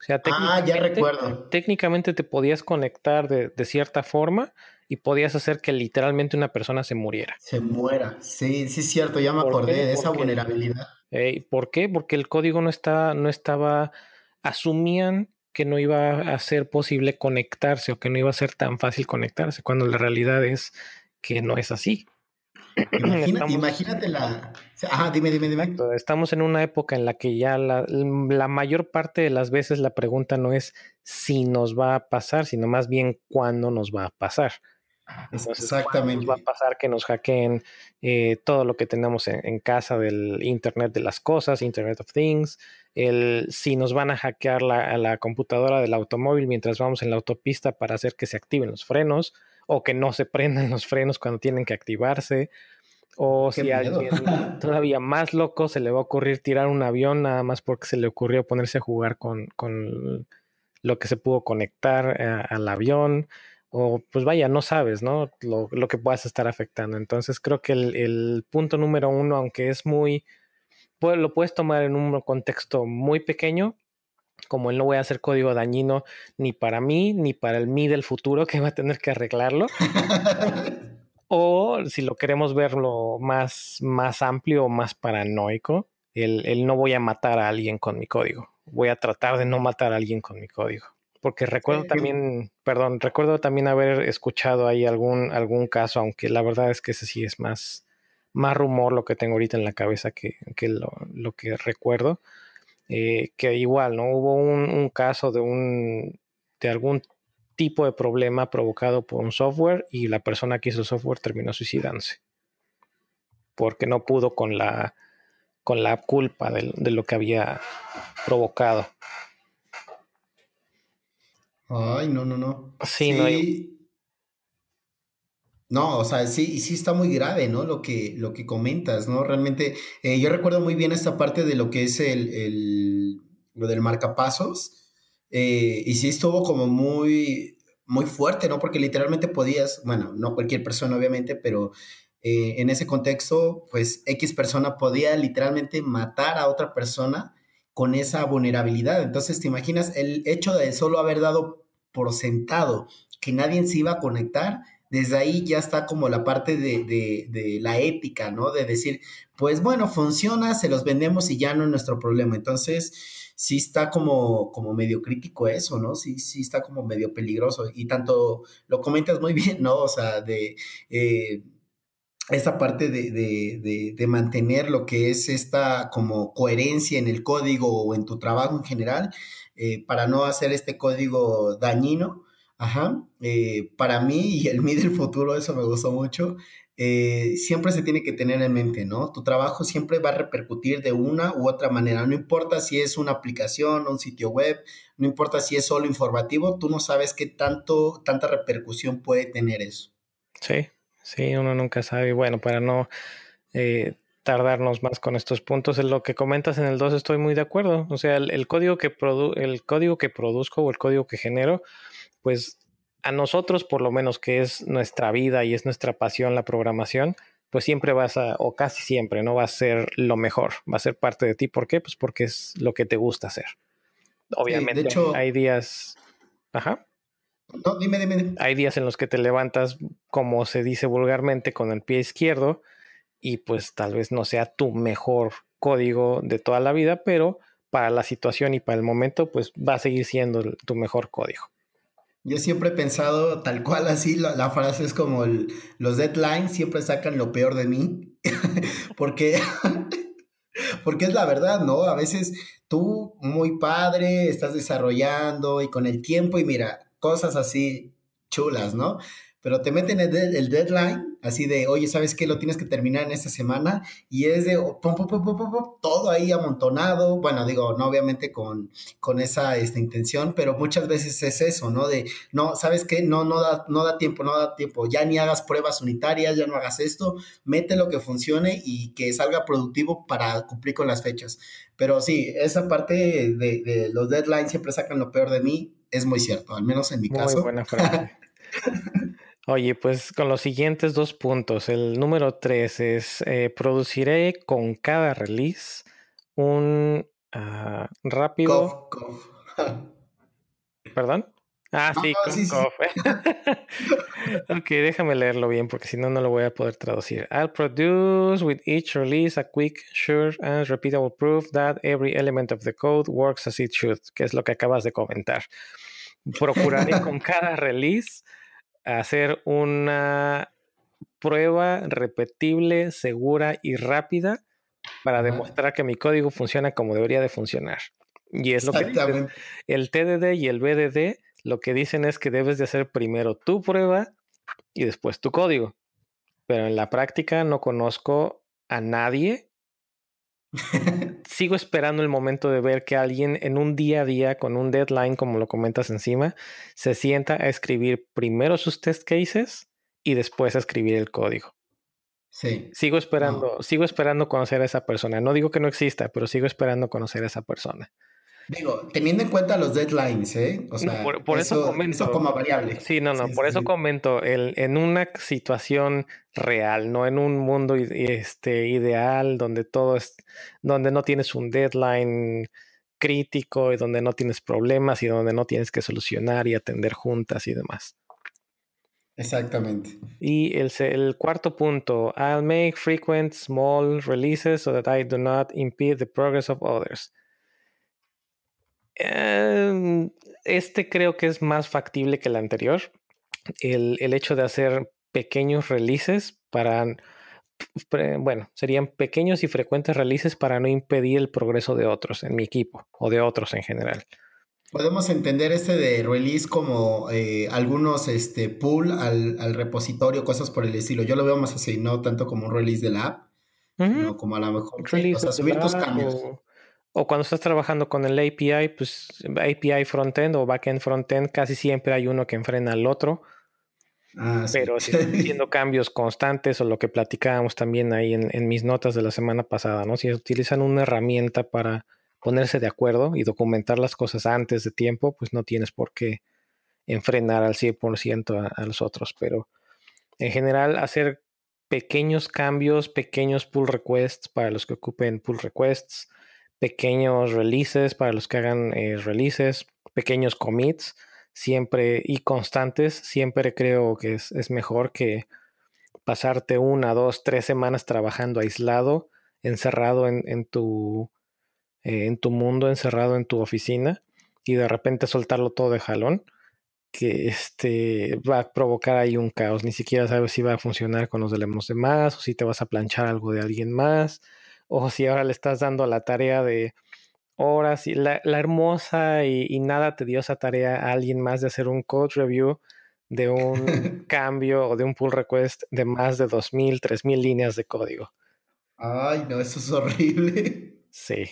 O sea, ah, ya recuerdo. técnicamente te podías conectar de, cierta forma y podías hacer que literalmente una persona se muriera. Se muera. Sí, sí es cierto, ya me acordé de esa vulnerabilidad. ¿Por qué? Porque el código no, está, no estaba, asumían que no iba a ser posible conectarse o que no iba a ser tan fácil conectarse, cuando la realidad es que no es así. Imagínate la... Ajá, dime, dime, dime. Estamos en una época en la que ya la, mayor parte de las veces la pregunta no es si nos va a pasar, sino más bien cuándo nos va a pasar. Exactamente. Nos va a pasar que nos hackeen eh, todo lo que tenemos en, casa del Internet de las cosas, Internet of Things, el, si nos van a hackear la, la computadora del automóvil mientras vamos en la autopista para hacer que se activen los frenos o que no se prendan los frenos cuando tienen que activarse, o si a alguien todavía más loco se le va a ocurrir tirar un avión nada más porque se le ocurrió ponerse a jugar con, con lo que se pudo conectar eh, al avión, o pues vaya, no sabes, ¿no? Lo, lo que puedas estar afectando. Entonces creo que el, el punto número uno, aunque es muy, pues, lo puedes tomar en un contexto muy pequeño, como él no voy a hacer código dañino ni para mí ni para el mí del futuro que va a tener que arreglarlo. o si lo queremos verlo más, más amplio o más paranoico, el, no voy a matar a alguien con mi código. Voy a tratar de no matar a alguien con mi código. porque recuerdo también, perdón, recuerdo también haber escuchado ahí algún, algún caso, aunque la verdad es que ese sí es más, más rumor lo que tengo ahorita en la cabeza que, lo, que recuerdo. Eh, que igual, ¿no? Hubo un, caso de un de algún tipo de problema provocado por un software y la persona que hizo el software terminó suicidándose. Porque no pudo con la con la culpa de, de lo que había provocado. Ay, no, no, no. Sí, no No, o sea, sí, sí está muy grave, ¿no? Lo que, lo que comentas, ¿no? Realmente, eh, yo recuerdo muy bien esta parte de lo que es el, el lo del marcapasos, eh, y sí estuvo como muy, muy fuerte, ¿no? Porque literalmente podías, bueno, no cualquier persona, obviamente, pero eh, en ese contexto, pues X persona podía literalmente matar a otra persona con esa vulnerabilidad. Entonces, ¿te imaginas el hecho de solo haber dado por sentado que nadie se iba a conectar, desde ahí ya está como la parte de, la ética, ¿no? De decir, pues bueno, funciona, se los vendemos y ya no es nuestro problema. Entonces, sí está como, como medio crítico eso, ¿no? Sí, sí está como medio peligroso. Y tanto lo comentas muy bien, ¿no? O sea, de... Eh, esta parte de, de, mantener lo que es esta como coherencia en el código o en tu trabajo en general, eh, para no hacer este código dañino. Ajá. Eh, para mí y el mí del futuro, eso me gustó mucho. Eh, siempre se tiene que tener en mente, ¿no? Tu trabajo siempre va a repercutir de una u otra manera. No importa si es una aplicación, un sitio web, no importa si es solo informativo, tú no sabes qué tanto, tanta repercusión puede tener eso. Sí, sí, uno nunca sabe. Bueno, para no tardarnos más con estos puntos. En lo que comentas en el 2 estoy muy de acuerdo. O sea, el, código que el código que produzco o el código que genero, pues a nosotros, por lo menos que es nuestra vida y es nuestra pasión la programación, pues siempre vas a, o casi siempre, no va a ser lo mejor, va a ser parte de ti. ¿Por qué? Pues porque es lo que te gusta hacer. Obviamente, hay días. Ajá. No, dime, dime. Hay días en los que te levantas, como se dice vulgarmente, con el pie izquierdo y pues tal vez no sea tu mejor código de toda la vida, pero para la situación y para el momento, pues va a seguir siendo tu mejor código. Yo siempre he pensado tal cual así, la, frase es como los deadlines siempre sacan lo peor de mí, porque, porque es la verdad, ¿no? A veces tú muy padre, estás desarrollando y con el tiempo y mira, cosas así chulas, ¿no? Pero te meten el, el, deadline, así de, oye, ¿sabes qué? Lo tienes que terminar en esta semana, y es de pum, pum, pum, todo ahí amontonado, bueno, digo, no obviamente con, con esa esta intención, pero muchas veces es eso, ¿no? De, no, ¿sabes qué? No, no da, no da tiempo, no da tiempo, ya ni hagas pruebas unitarias, ya no hagas esto, mete lo que funcione y que salga productivo para cumplir con las fechas. Pero sí, esa parte de, de los deadlines siempre sacan lo peor de mí, es muy cierto, al menos en mi caso. Muy buena frase. Oye, pues con los siguientes dos puntos. El número tres es eh, produciré con cada release un uh, rápido. ¿Perdón? Ah, sí, ah, sí, ok, déjame leerlo bien porque si no, no lo voy a poder traducir. I'll produce with each release a quick, sure and repeatable proof that every element of the code works as it should, que es lo que acabas de comentar. Procuraré con cada release hacer una prueba repetible, segura y rápida para demostrar que mi código funciona como debería de funcionar. Y es lo que el TDD y el BDD lo que dicen es que debes de hacer primero tu prueba y después tu código. Pero en la práctica no conozco a nadie sigo esperando el momento de ver que alguien en un día a día con un deadline, como lo comentas encima, se sienta a escribir primero sus test cases y después a escribir el código. Sí. Sigo esperando, sigo esperando conocer a esa persona. No digo que no exista, pero sigo esperando conocer a esa persona. Digo, teniendo en cuenta los deadlines, ¿eh? O sea, por, eso, comento. como variable. Sí, no, no, por eso comento, el, en una situación real, no en un mundo este, ideal donde todo es, donde no tienes un deadline crítico y donde no tienes problemas y donde no tienes que solucionar y atender juntas y demás. Exactamente. Y el, el, cuarto punto, I'll make frequent small releases so that I do not impede the progress of others. Em, este creo que es más factible que el anterior. El, el hecho de hacer pequeños releases para, bueno, serían pequeños y frecuentes releases para no impedir el progreso de otros en mi equipo o de otros en general. Podemos entender este de release como eh, algunos este, pull al, al, repositorio, cosas por el estilo. Yo lo veo más así, no tanto como un release de la app, sino como a lo mejor o sea, subir tus cambios. O, o, cuando estás trabajando con el API, pues API frontend o backend frontend, casi siempre hay uno que enfrena al otro. Ah, Pero si estás haciendo cambios constantes o lo que platicábamos también ahí en, en, mis notas de la semana pasada, ¿no? Si utilizan una herramienta para ponerse de acuerdo y documentar las cosas antes de tiempo, pues no tienes por qué enfrenar al 100% a, a los otros. Pero en general, hacer pequeños cambios, pequeños pull requests para los que ocupen pull requests, pequeños releases para los que hagan eh, releases, pequeños commits, siempre y constantes, siempre creo que es, es mejor que pasarte una, dos, tres semanas trabajando aislado, encerrado en, en tu eh, en tu mundo, encerrado en tu oficina, y de repente soltarlo todo de jalón, que este, va a provocar ahí un caos. Ni siquiera sabes si va a funcionar con los de los demás, o si te vas a planchar algo de alguien más, o si ahora le estás dando la tarea de horas y la, la hermosa y, y, nada tediosa tarea a alguien más de hacer un code review de un cambio o de un pull request de más de 2.000, 3.000 líneas de código. Ay, no, eso es horrible. Sí,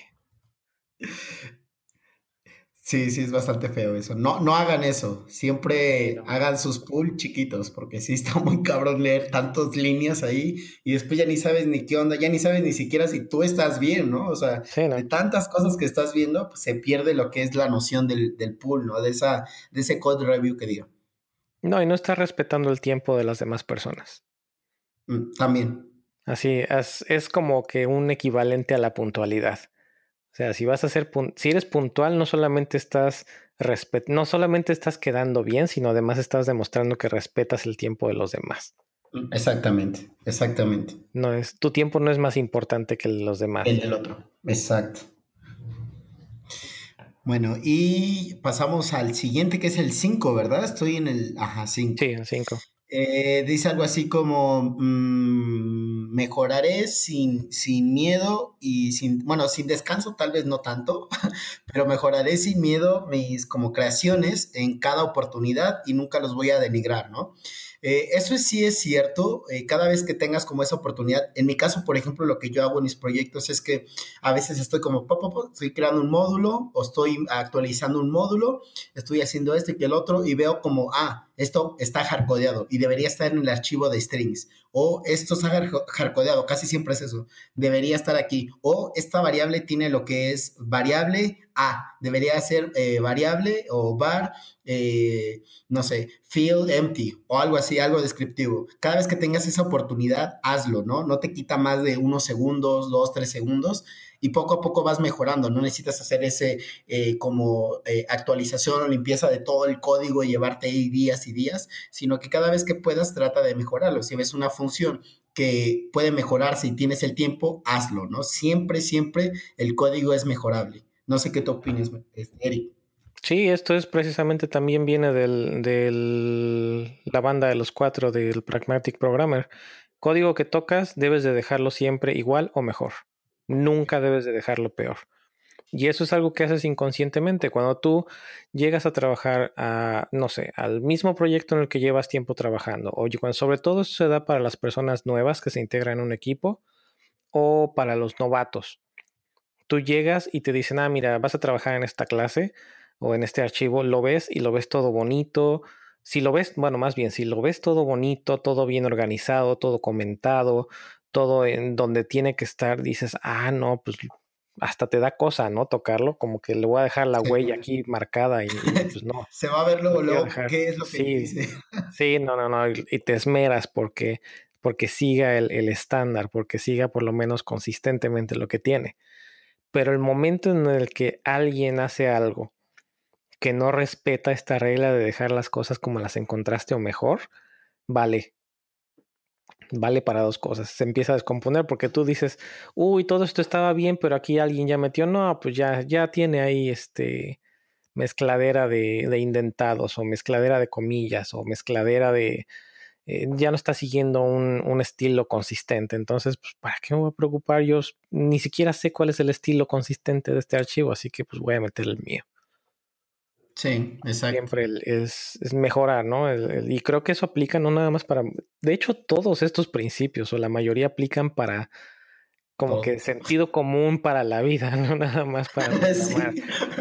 Sí, sí, es bastante feo eso. No, no hagan eso. Siempre hagan sus pool chiquitos, porque sí está muy cabrón leer tantas líneas ahí y después ya ni sabes ni qué onda, ya ni sabes ni siquiera si tú estás bien, ¿no? O sea, ¿no? de tantas cosas que estás viendo, pues se pierde lo que es la noción del, del pool, ¿no? De, esa, de ese code review que digo. No, y no estás respetando el tiempo de las demás personas. Mm, también. Así, es, es como que un equivalente a la puntualidad. O sea, si vas a ser, si eres puntual, no solamente estás no solamente estás quedando bien, sino además estás demostrando que respetas el tiempo de los demás. Mm, exactamente, exactamente. No es, tu tiempo no es más importante que los demás. El del otro, exacto. Bueno, y pasamos al siguiente que es el 5, ¿verdad? Estoy en el, ajá, 5. Sí, el 5. Eh, dice algo así como mmm, mejoraré sin, sin miedo y sin, bueno, sin descanso tal vez no tanto, pero mejoraré sin miedo mis como creaciones en cada oportunidad y nunca los voy a denigrar, ¿no? Eh, eso sí es cierto, eh, cada vez que tengas como esa oportunidad, en mi caso, por ejemplo, lo que yo hago en mis proyectos es que a veces estoy como, pop, pop, estoy creando un módulo o estoy actualizando un módulo, estoy haciendo este y el otro y veo como, ah, esto está hardcodeado y debería estar en el archivo de strings. O esto está hardcodeado, casi siempre es eso, debería estar aquí. O esta variable tiene lo que es variable A, debería ser eh, variable o var, eh, no sé, field empty o algo así, algo descriptivo. Cada vez que tengas esa oportunidad, hazlo, ¿no? No te quita más de unos segundos, dos, tres segundos y poco a poco vas mejorando. No necesitas hacer ese eh, como eh, actualización o limpieza de todo el código y llevarte ahí días y días, sino que cada vez que puedas trata de mejorarlo. Si ves una función que puede mejorar si tienes el tiempo, hazlo, ¿no? Siempre, siempre el código es mejorable. No sé qué tú opinas, Eric. Sí, esto es precisamente también viene de la banda de los cuatro del Pragmatic Programmer. Código que tocas debes de dejarlo siempre igual o mejor. Nunca debes de dejarlo peor. Y eso es algo que haces inconscientemente. Cuando tú llegas a trabajar a, no sé, al mismo proyecto en el que llevas tiempo trabajando, o cuando, sobre todo eso se da para las personas nuevas que se integran en un equipo o para los novatos. Tú llegas y te dicen, ah, mira, vas a trabajar en esta clase o en este archivo, lo ves y lo ves todo bonito. Si lo ves, bueno, más bien, si lo ves todo bonito, todo bien organizado, todo comentado, todo en donde tiene que estar, dices, ah, no, pues hasta te da cosa, ¿no? Tocarlo, como que le voy a dejar la huella aquí marcada y, pues no. Se va a ver luego, luego qué es lo que sí, dice. sí, no, no, no, y, te esmeras porque, porque siga el, el estándar, porque siga por lo menos consistentemente lo que tiene. Pero el momento en el que alguien hace algo que no respeta esta regla de dejar las cosas como las encontraste o mejor, vale, vale para dos cosas. Se empieza a descomponer porque tú dices, uy, todo esto estaba bien, pero aquí alguien ya metió, no, pues ya, ya tiene ahí este mezcladera de, de indentados o mezcladera de comillas o mezcladera de, eh, ya no está siguiendo un, un, estilo consistente. Entonces, pues, ¿para qué me voy a preocupar? Yo ni siquiera sé cuál es el estilo consistente de este archivo, así que pues voy a meter el mío. Sí, exacto. Siempre es, es mejorar, ¿no? y creo que eso aplica no nada más para... De hecho, todos estos principios, o la mayoría aplican para como que sentido común para la vida, no nada más para sí.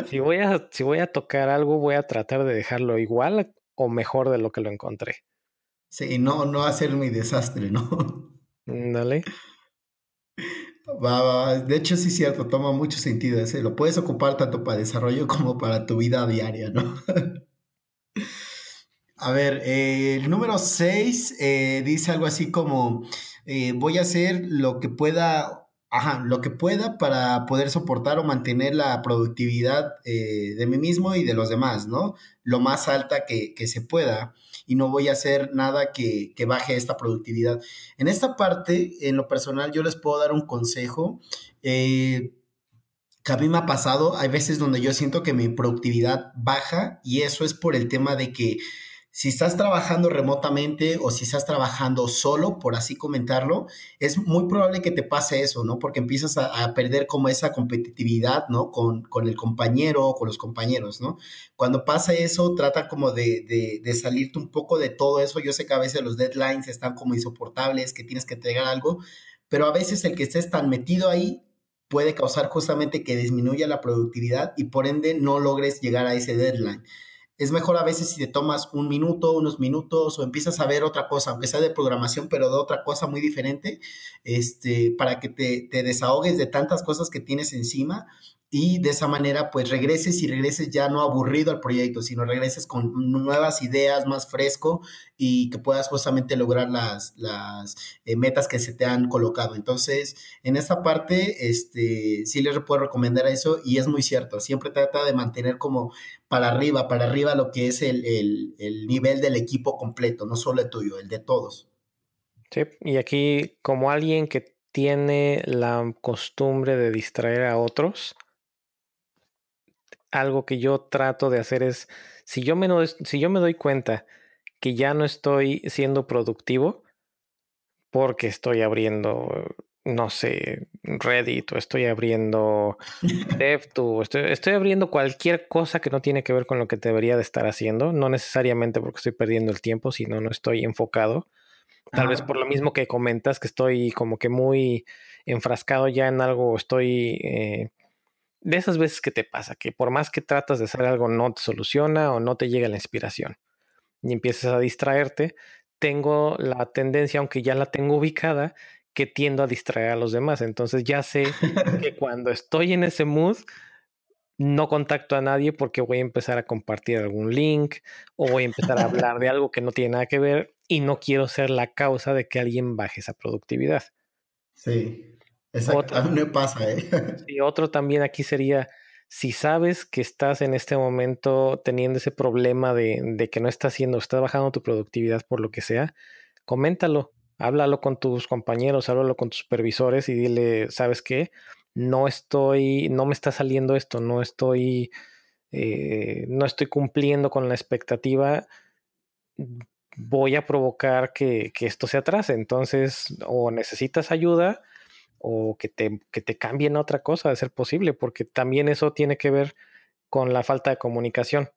si voy a si voy a tocar algo voy a tratar de dejarlo igual o mejor de lo que lo encontré. Sí, no, no hacer mi desastre, ¿no? Dale. Va, va, De hecho, sí es cierto, toma mucho sentido ese. Lo puedes ocupar tanto para desarrollo como para tu vida diaria, ¿no? A ver, eh, el número 6 eh, dice algo así como, eh, voy a hacer lo que pueda Ajá, lo que pueda para poder soportar o mantener la productividad de mí mismo y de los demás, ¿no? Lo más alta que, que se pueda y no voy a hacer nada que, que, baje esta productividad. En esta parte, en lo personal, yo les puedo dar un consejo. Eh, que a mí me ha pasado, hay veces donde yo siento que mi productividad baja y eso es por el tema de que si estás trabajando remotamente o si estás trabajando solo, por así comentarlo, es muy probable que te pase eso, ¿no? Porque empiezas a, perder como esa competitividad, ¿no? Con, con, el compañero o con los compañeros, ¿no? Cuando pasa eso, trata como de, de, de, salirte un poco de todo eso. Yo sé que a veces los deadlines están como insoportables, que tienes que entregar algo, pero a veces el que estés tan metido ahí puede causar justamente que disminuya la productividad y por ende no logres llegar a ese deadline es mejor a veces si te tomas un minuto, unos minutos o empiezas a ver otra cosa, aunque sea de programación, pero de otra cosa muy diferente, este, para que te, te desahogues de tantas cosas que tienes encima y de esa manera pues regreses y regreses ya no aburrido al proyecto, sino regreses con nuevas ideas, más fresco y que puedas justamente lograr las, las eh, metas que se te han colocado. Entonces, en esta parte, este, sí les puedo recomendar eso y es muy cierto, siempre trata de mantener como para arriba, para arriba lo que es el, el, el nivel del equipo completo, no solo el tuyo, el de todos. Sí, y aquí como alguien que tiene la costumbre de distraer a otros, algo que yo trato de hacer es, si yo me, si yo me doy cuenta que ya no estoy siendo productivo, porque estoy abriendo, no sé, Reddit o estoy abriendo DevTools, estoy, estoy abriendo cualquier cosa que no tiene que ver con lo que debería de estar haciendo, no necesariamente porque estoy perdiendo el tiempo, sino no estoy enfocado. Tal vez por lo mismo que comentas, que estoy como que muy enfrascado ya en algo, estoy eh, de esas veces que te pasa, que por más que tratas de hacer algo no te soluciona o no te llega la inspiración y empiezas a distraerte, tengo la tendencia, aunque ya la tengo ubicada, que tiendo a distraer a los demás. Entonces ya sé que cuando estoy en ese mood, no contacto a nadie porque voy a empezar a compartir algún link o voy a empezar a hablar de algo que no tiene nada que ver y no quiero ser la causa de que alguien baje esa productividad. Sí. Exacto, a mí me pasa, ¿eh? Y otro también aquí sería, si sabes que estás en este momento teniendo ese problema de, de que no estás haciendo, estás bajando tu productividad por lo que sea, coméntalo, háblalo con tus compañeros, háblalo con tus supervisores y dile, ¿sabes qué? No estoy, no me está saliendo esto, no estoy, eh, no estoy cumpliendo con la expectativa, voy a provocar que, que esto se atrase. Entonces, o necesitas ayuda, o que te, que te cambien a otra cosa de ser posible, porque también eso tiene que ver con la falta de comunicación.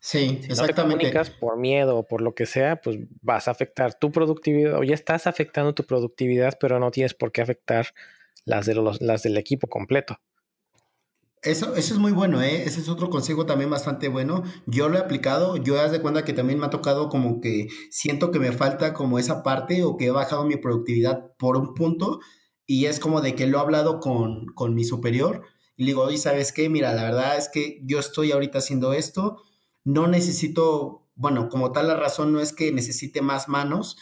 Sí, si exactamente. No te comunicas por miedo o por lo que sea, pues vas a afectar tu productividad o ya estás afectando tu productividad, pero no tienes por qué afectar las, de los, las del equipo completo. Eso, eso es muy bueno, ¿eh? Ese es otro consejo también bastante bueno. Yo lo he aplicado, yo das de cuenta que también me ha tocado como que siento que me falta como esa parte o que he bajado mi productividad por un punto y es como de que lo he hablado con, con mi superior y le digo, oye, ¿sabes qué? Mira, la verdad es que yo estoy ahorita haciendo esto, no necesito, bueno, como tal la razón no es que necesite más manos,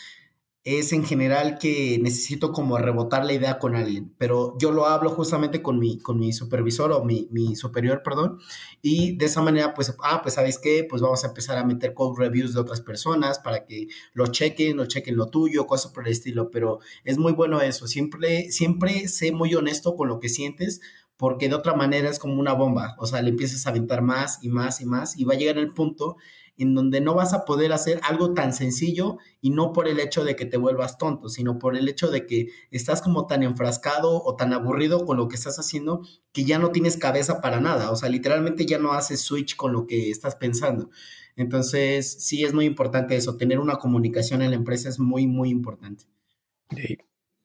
es en general que necesito como rebotar la idea con alguien, pero yo lo hablo justamente con mi, con mi supervisor o mi, mi superior, perdón, y de esa manera, pues, ah, pues, ¿sabes qué? Pues vamos a empezar a meter code reviews de otras personas para que lo chequen, lo chequen lo tuyo, cosas por el estilo, pero es muy bueno eso, siempre, siempre sé muy honesto con lo que sientes, porque de otra manera es como una bomba, o sea, le empiezas a aventar más y más y más y va a llegar el punto en donde no vas a poder hacer algo tan sencillo y no por el hecho de que te vuelvas tonto, sino por el hecho de que estás como tan enfrascado o tan aburrido con lo que estás haciendo que ya no tienes cabeza para nada, o sea, literalmente ya no haces switch con lo que estás pensando. Entonces, sí es muy importante eso, tener una comunicación en la empresa es muy, muy importante.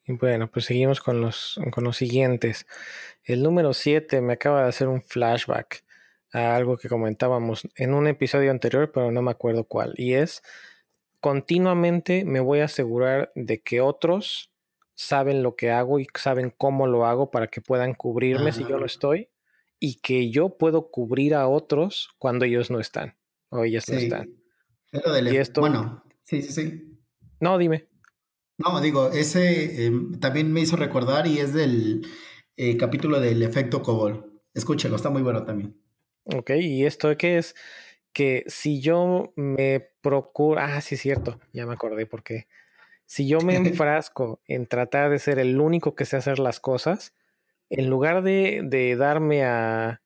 Bueno, pues seguimos con los, con los siguientes. El número 7 me acaba de hacer un flashback a algo que comentábamos en un episodio anterior, pero no me acuerdo cuál. Y es, continuamente me voy a asegurar de que otros saben lo que hago y saben cómo lo hago para que puedan cubrirme si yo no estoy y que yo puedo cubrir a otros cuando ellos no están o ellas no están. y esto, bueno, sí, sí, sí. No, dime. No, digo, ese em, también me hizo recordar y es del eh, capítulo del efecto Cobol. Escúchelo, está muy bueno también. Ok, y esto qué es que si yo me procuro, ah, sí es cierto, ya me acordé porque si yo me enfrasco en tratar de ser el único que sé hacer las cosas, en lugar de, de darme a,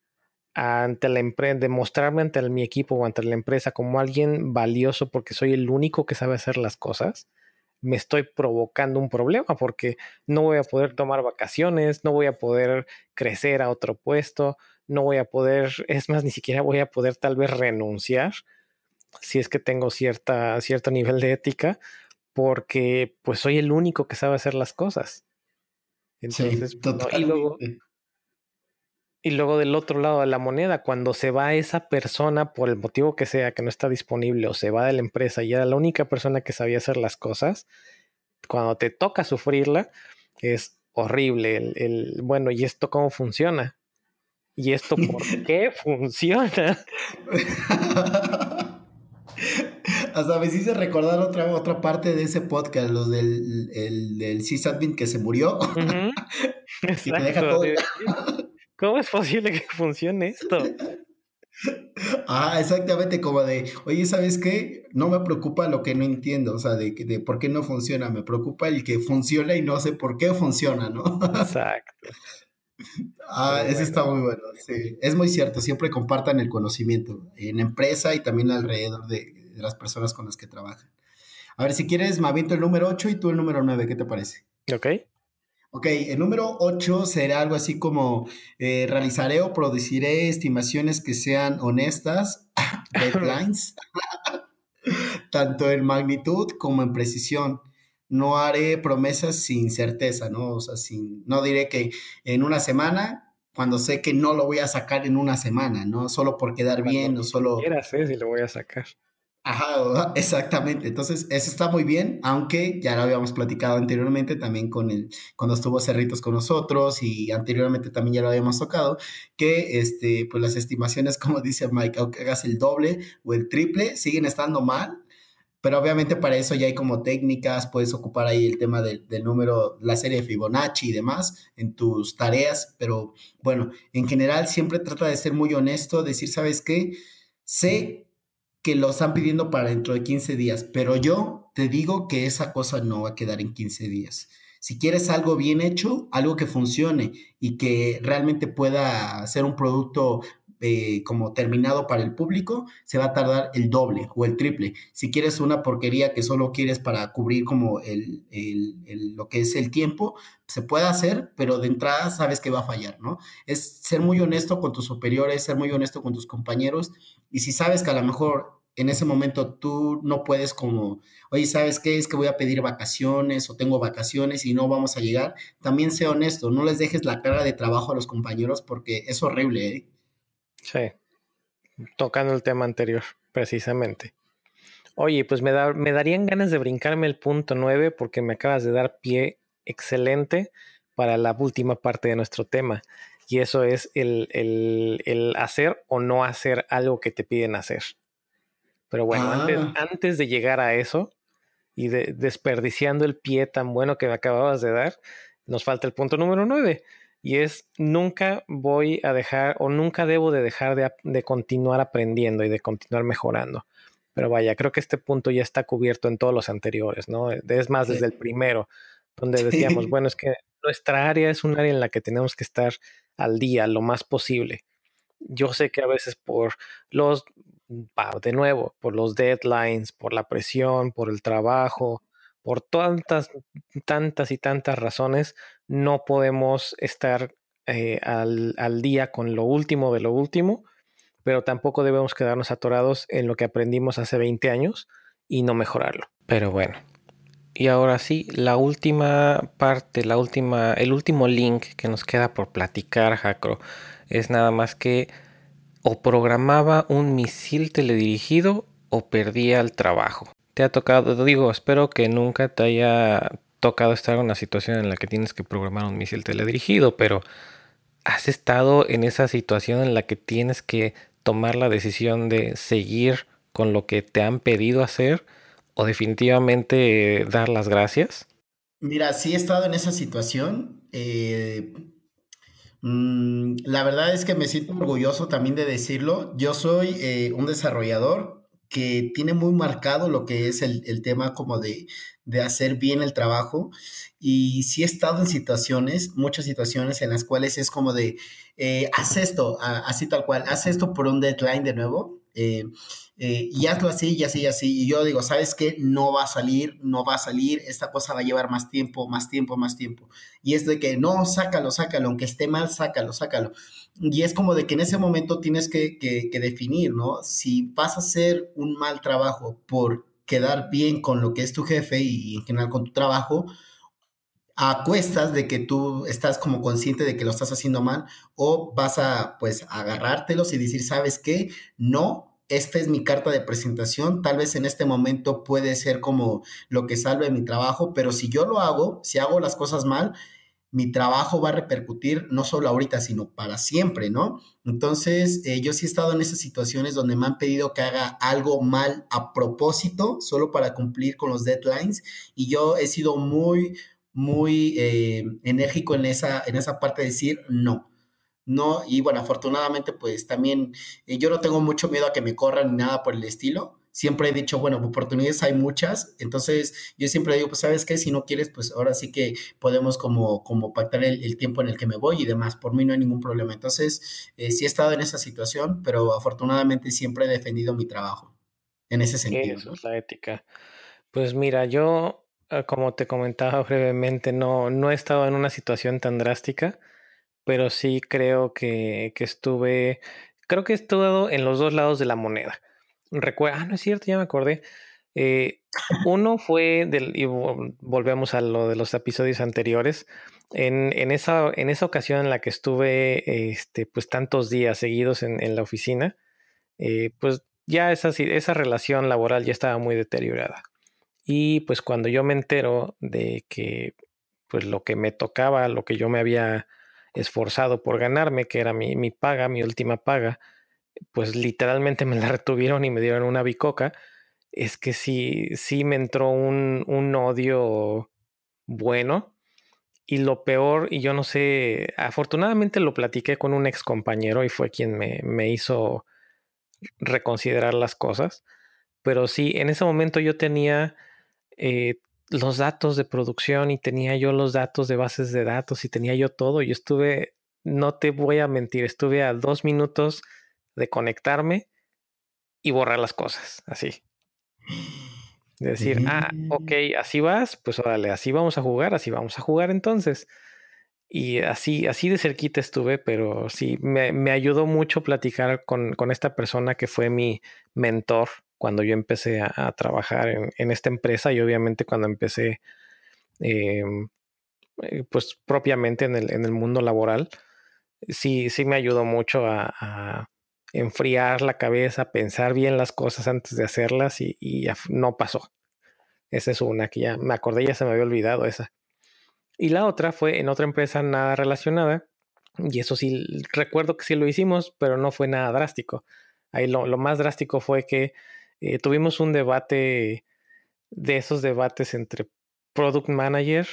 ante la empresa, de mostrarme ante mi equipo o ante la empresa como alguien valioso porque soy el único que sabe hacer las cosas, me estoy provocando un problema porque no voy a poder tomar vacaciones, no voy a poder crecer a otro puesto, no voy a poder, es más, ni siquiera voy a poder tal vez renunciar si es que tengo cierta, cierto nivel de ética, porque pues soy el único que sabe hacer las cosas. Entonces, y, luego, y luego del otro lado de la moneda, cuando se va esa persona por el motivo que sea, que no está disponible o se va de la empresa y era la única persona que sabía hacer las cosas, cuando te toca sufrirla, es horrible. el bueno, ¿y esto cómo funciona? ¿Y esto por qué funciona? Hasta me hice recordar otra, otra parte de ese podcast, los del el, del sysadmin que se murió. Exacto. ¿Cómo es posible que funcione esto? Ah, exactamente, como de, oye, ¿sabes qué? No me preocupa lo que no entiendo, o sea, de, de por qué no funciona, me preocupa el que funciona y no sé por qué funciona, ¿no? Exacto. Ah, ese está muy bueno, sí. Es muy cierto, siempre compartan el conocimiento en empresa y también alrededor de, las personas con las que trabajan. A ver, si quieres, me aviento el número 8 y tú el número 9, ¿qué te parece? Ok. Ok, el número 8 será algo así como eh, realizaré o produciré estimaciones que sean honestas, deadlines, tanto en magnitud como en precisión no haré promesas sin certeza, ¿no? O sea, sin, no diré que en una semana, cuando sé que no lo voy a sacar en una semana, ¿no? Solo por quedar bien o solo... Quiera sé si lo voy a sacar. Ajá, exactamente. Entonces, eso está muy bien, aunque ya lo habíamos platicado anteriormente también con el, cuando estuvo Cerritos con nosotros y anteriormente también ya lo habíamos tocado, que este, pues las estimaciones, como dice Mike, aunque hagas el doble o el triple, siguen estando mal pero obviamente para eso ya hay como técnicas, puedes ocupar ahí el tema del, número, la serie de Fibonacci y demás en tus tareas, pero bueno, en general siempre trata de ser muy honesto, decir, ¿sabes qué? Sé que lo están pidiendo para dentro de 15 días, pero yo te digo que esa cosa no va a quedar en 15 días. Si quieres algo bien hecho, algo que funcione y que realmente pueda ser un producto eh, como terminado para el público, se va a tardar el doble o el triple. Si quieres una porquería que solo quieres para cubrir como el, lo que es el tiempo, se puede hacer, pero de entrada sabes que va a fallar, ¿no? Es ser muy honesto con tus superiores, ser muy honesto con tus compañeros y si sabes que a lo mejor en ese momento tú no puedes como, oye, ¿sabes qué? Es que voy a pedir vacaciones o tengo vacaciones y no vamos a llegar. También sé honesto, no les dejes la carga de trabajo a los compañeros porque es horrible, ¿eh? Sí, tocando el tema anterior, precisamente. Oye, pues me, da, me darían ganas de brincarme el punto 9 porque me acabas de dar pie excelente para la última parte de nuestro tema. Y eso es el, el, hacer o no hacer algo que te piden hacer. Pero bueno, antes, ah. antes, de llegar a eso y de, desperdiciando el pie tan bueno que me acababas de dar, nos falta el punto número 9 y es nunca voy a dejar o nunca debo de dejar de, continuar aprendiendo y de continuar mejorando. Pero vaya, creo que este punto ya está cubierto en todos los anteriores, ¿no? Es más, desde el primero, donde decíamos, bueno, es que nuestra área es un área en la que tenemos que estar al día lo más posible. Yo sé que a veces por los, de nuevo, por los deadlines, por la presión, por el trabajo, por tantas, tantas y tantas razones, no podemos estar eh, al, al día con lo último de lo último, pero tampoco debemos quedarnos atorados en lo que aprendimos hace 20 años y no mejorarlo. Pero bueno. Y ahora sí, la última parte, la última, el último link que nos queda por platicar, Jacro, es nada más que o programaba un misil teledirigido o perdía el trabajo. Te ha tocado, digo, espero que nunca te haya tocado estar en una situación en la que tienes que programar un misil teledirigido, pero ¿has estado en esa situación en la que tienes que tomar la decisión de seguir con lo que te han pedido hacer o definitivamente dar las gracias? Mira, sí he estado en esa situación. Eh, mm, la verdad es que me siento orgulloso también de decirlo. Yo soy eh, un desarrollador que tiene muy marcado lo que es el, el tema como de, de, hacer bien el trabajo. Y sí he estado en situaciones, muchas situaciones en las cuales es como de, eh, haz esto, así tal cual, haz esto por un deadline de nuevo. Eh, eh, y hazlo así y así y así. Y yo digo, ¿sabes qué? No va a salir, no va a salir, esta cosa va a llevar más tiempo, más tiempo, más tiempo. Y es de que, no, sácalo, sácalo, aunque esté mal, sácalo, sácalo. Y es como de que en ese momento tienes que, que, que definir, ¿no? Si vas a hacer un mal trabajo por quedar bien con lo que es tu jefe y en general con tu trabajo, a cuestas de que tú estás como consciente de que lo estás haciendo mal o vas a pues agarrártelos y decir, ¿sabes qué? No, esta es mi carta de presentación, tal vez en este momento puede ser como lo que salve mi trabajo, pero si yo lo hago, si hago las cosas mal, mi trabajo va a repercutir no solo ahorita, sino para siempre, ¿no? Entonces, eh, yo sí he estado en esas situaciones donde me han pedido que haga algo mal a propósito, solo para cumplir con los deadlines, y yo he sido muy, muy eh, enérgico en esa, en esa parte de decir no. No, y bueno, afortunadamente, pues también eh, yo no tengo mucho miedo a que me corran ni nada por el estilo. Siempre he dicho, bueno, oportunidades hay muchas. Entonces, yo siempre digo, pues, ¿sabes qué? Si no quieres, pues ahora sí que podemos como, como pactar el, tiempo en el que me voy y demás. Por mí no hay ningún problema. Entonces, eh, sí he estado en esa situación, pero afortunadamente siempre he defendido mi trabajo en ese sentido. Eso es la ética. Pues mira, yo Ah, como te comentaba brevemente, no, no he estado en una situación tan drástica, pero sí creo que, que estuve, creo que he estado en los dos lados de la moneda. Recuerda, ah, no es cierto, ya me acordé. Eh, uno fue, del, y volvemos a lo de los episodios anteriores, en, en, esa, en esa ocasión en la que estuve este, pues tantos días seguidos en, en la oficina, eh, pues ya esa, esa relación laboral ya estaba muy deteriorada. Y pues cuando yo me entero de que pues lo que me tocaba, lo que yo me había esforzado por ganarme, que era mi, mi paga, mi última paga, pues literalmente me la retuvieron y me dieron una bicoca, es que sí, sí me entró un, un odio bueno. Y lo peor, y yo no sé, afortunadamente lo platiqué con un ex compañero y fue quien me, me hizo reconsiderar las cosas. Pero sí, en ese momento yo tenía eh, los datos de producción y tenía yo los datos de bases de datos y tenía yo todo. Yo estuve, no te voy a mentir, estuve a dos minutos de conectarme y borrar las cosas, así. De decir, ah, ok, así vas, pues órale, así vamos a jugar, así vamos a jugar entonces. Y así, así de cerquita estuve, pero sí, me, me ayudó mucho platicar con, con, esta persona que fue mi mentor cuando yo empecé a, trabajar en, esta empresa y obviamente cuando empecé em, eh, pues propiamente en el, en el, mundo laboral, sí, sí me ayudó mucho a, enfriar la cabeza, pensar bien las cosas antes de hacerlas y, y, no pasó. Esa es una que ya me acordé, ya se me había olvidado esa. Y la otra fue en otra empresa nada relacionada. Y eso sí, recuerdo que sí lo hicimos, pero no fue nada drástico. Ahí lo, lo más drástico fue que eh, tuvimos un debate de esos debates entre product manager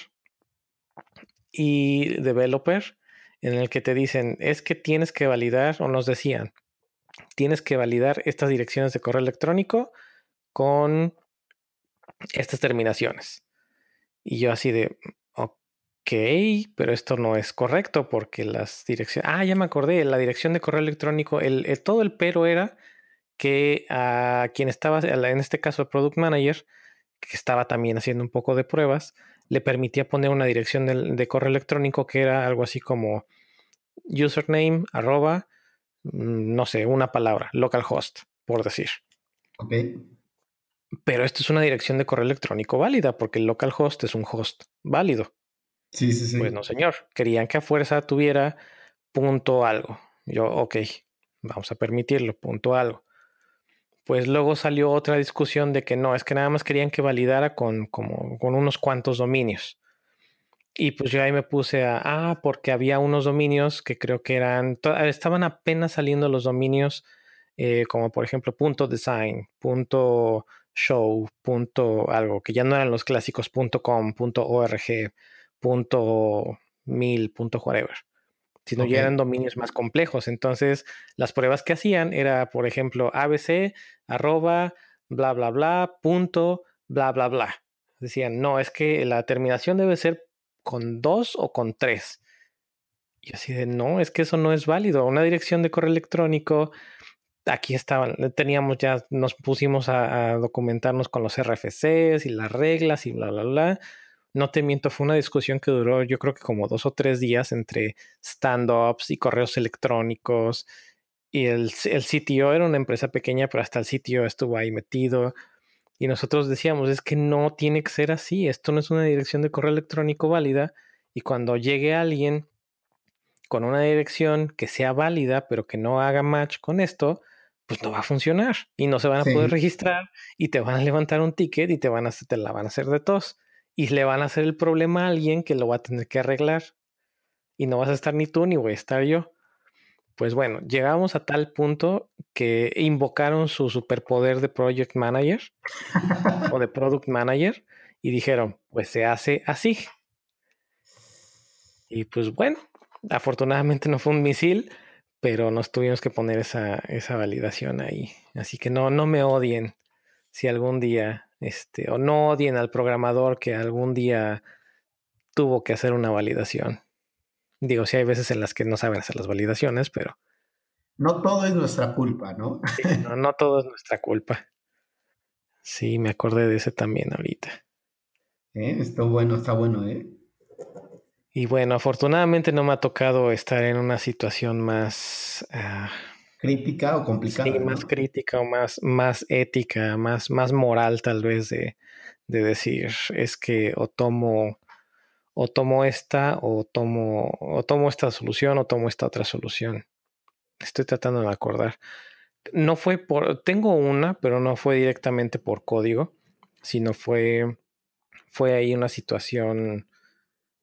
y developer en el que te dicen es que tienes que validar o nos decían tienes que validar estas direcciones de correo electrónico con estas terminaciones. Y yo así de pero esto no es correcto porque las direcciones, ah, ya me acordé, la dirección de correo electrónico, el, todo el pero era que a quien estaba, en este caso el product manager, que estaba también haciendo un poco de pruebas, le permitía poner una dirección de, correo electrónico que era algo así como username, arroba, no sé, una palabra, localhost, por decir. Ok. Pero esto es una dirección de correo electrónico válida porque el localhost es un host válido. Sí, sí, sí. Pues no, señor. Querían que a fuerza tuviera punto algo. Yo, ok, vamos a permitirlo, punto algo. Pues luego salió otra discusión de que no, es que nada más querían que validara con, como, con unos cuantos dominios. Y pues yo ahí me puse a, ah, porque había unos dominios que creo que eran, estaban apenas saliendo los dominios, eh, como por ejemplo punto design, punto show, punto algo, que ya no eran los clásicos punto com, punto org, punto mil, punto whatever, sino ya eran dominios más complejos. Entonces, las pruebas que hacían era, por ejemplo, abc, arroba, bla, bla, bla, punto, bla, bla, bla. Decían, no, es que la terminación debe ser con dos o con tres. Y así de, no, es que eso no es válido. Una dirección de correo electrónico, aquí estaban, teníamos ya, nos pusimos a, a documentarnos con los RFCs y las reglas y bla, bla, bla no te miento, fue una discusión que duró yo creo que como dos o tres días entre stand-ups y correos electrónicos. Y el, el CTO era una empresa pequeña, pero hasta el sitio estuvo ahí metido. Y nosotros decíamos, es que no tiene que ser así, esto no es una dirección de correo electrónico válida. Y cuando llegue alguien con una dirección que sea válida, pero que no haga match con esto, pues no va a funcionar y no se van a poder registrar y te van a levantar un ticket y te van a te la van a hacer de tos y le van a hacer el problema a alguien que lo va a tener que arreglar. Y no vas a estar ni tú ni voy a estar yo. Pues bueno, llegamos a tal punto que invocaron su superpoder de Project Manager o de Product Manager y dijeron, pues se hace así. Y pues bueno, afortunadamente no fue un misil, pero nos tuvimos que poner esa, esa validación ahí. Así que no, no me odien si algún día este, o no odien al programador que algún día tuvo que hacer una validación. Digo, sí hay veces en las que no saben hacer las validaciones, pero... No todo es nuestra culpa, ¿no? no, todo es nuestra culpa. Sí, me acordé de ese también ahorita. ¿Eh? Está bueno, está bueno, ¿eh? Y bueno, afortunadamente no me ha tocado estar en una situación más... Ah, crítica o complicada. Sí, más crítica o más, más ética, más, más moral tal vez de, de decir, es que o tomo, o tomo esta, o tomo, o tomo esta solución, o tomo esta otra solución. Estoy tratando de acordar. No fue por, tengo una, pero no fue directamente por código, sino fue, fue ahí una situación,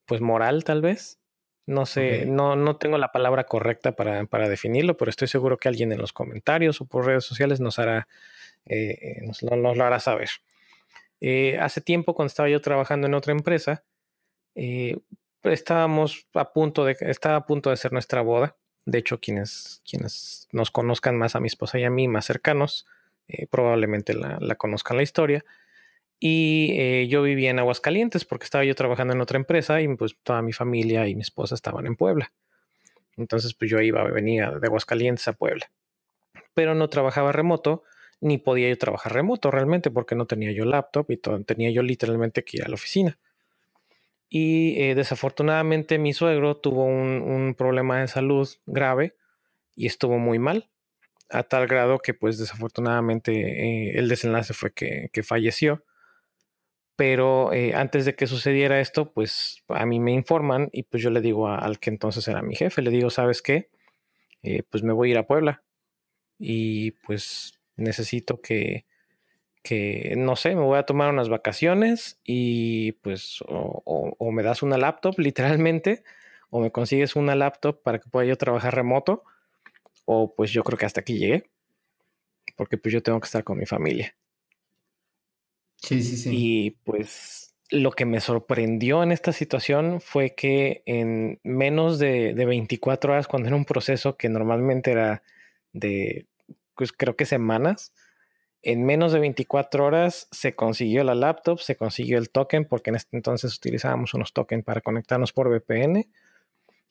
pues moral tal vez, no sé, no, no tengo la palabra correcta para, para, definirlo, pero estoy seguro que alguien en los comentarios o por redes sociales nos hará, eh, nos, lo hará saber. Eh, hace tiempo, cuando estaba yo trabajando en otra empresa, eh, estábamos a punto de, estaba a punto de ser nuestra boda. De hecho, quienes, quienes nos conozcan más a mi esposa y a mí, más cercanos, probablemente la, la conozcan la historia. Y eh, yo vivía en Aguascalientes porque estaba yo trabajando en otra empresa y pues toda mi familia y mi esposa estaban en Puebla. Entonces pues yo iba, venía de Aguascalientes a Puebla. Pero no trabajaba remoto, ni podía yo trabajar remoto realmente porque no tenía yo laptop y todo, tenía yo literalmente que ir a la oficina. Y eh, desafortunadamente mi suegro tuvo un, problema de salud grave y estuvo muy mal, a tal grado que pues desafortunadamente eh, el desenlace fue que, que falleció pero eh, antes de que sucediera esto, pues a mí me informan y pues yo le digo al que entonces era mi jefe, le digo, ¿sabes qué? Pues me voy a ir a Puebla y pues necesito que, que, no sé, me voy a tomar unas vacaciones y pues o, o, me das una laptop literalmente o me consigues una laptop para que pueda yo trabajar remoto o pues yo creo que hasta aquí llegué porque pues yo tengo que estar con mi familia. Sí, sí, sí. Y pues lo que me sorprendió en esta situación fue que en menos de, de 24 horas, cuando era un proceso que normalmente era de, pues creo que semanas, En menos de 24 horas se consiguió la laptop, se consiguió el token, porque en este entonces utilizábamos unos tokens para conectarnos por VPN.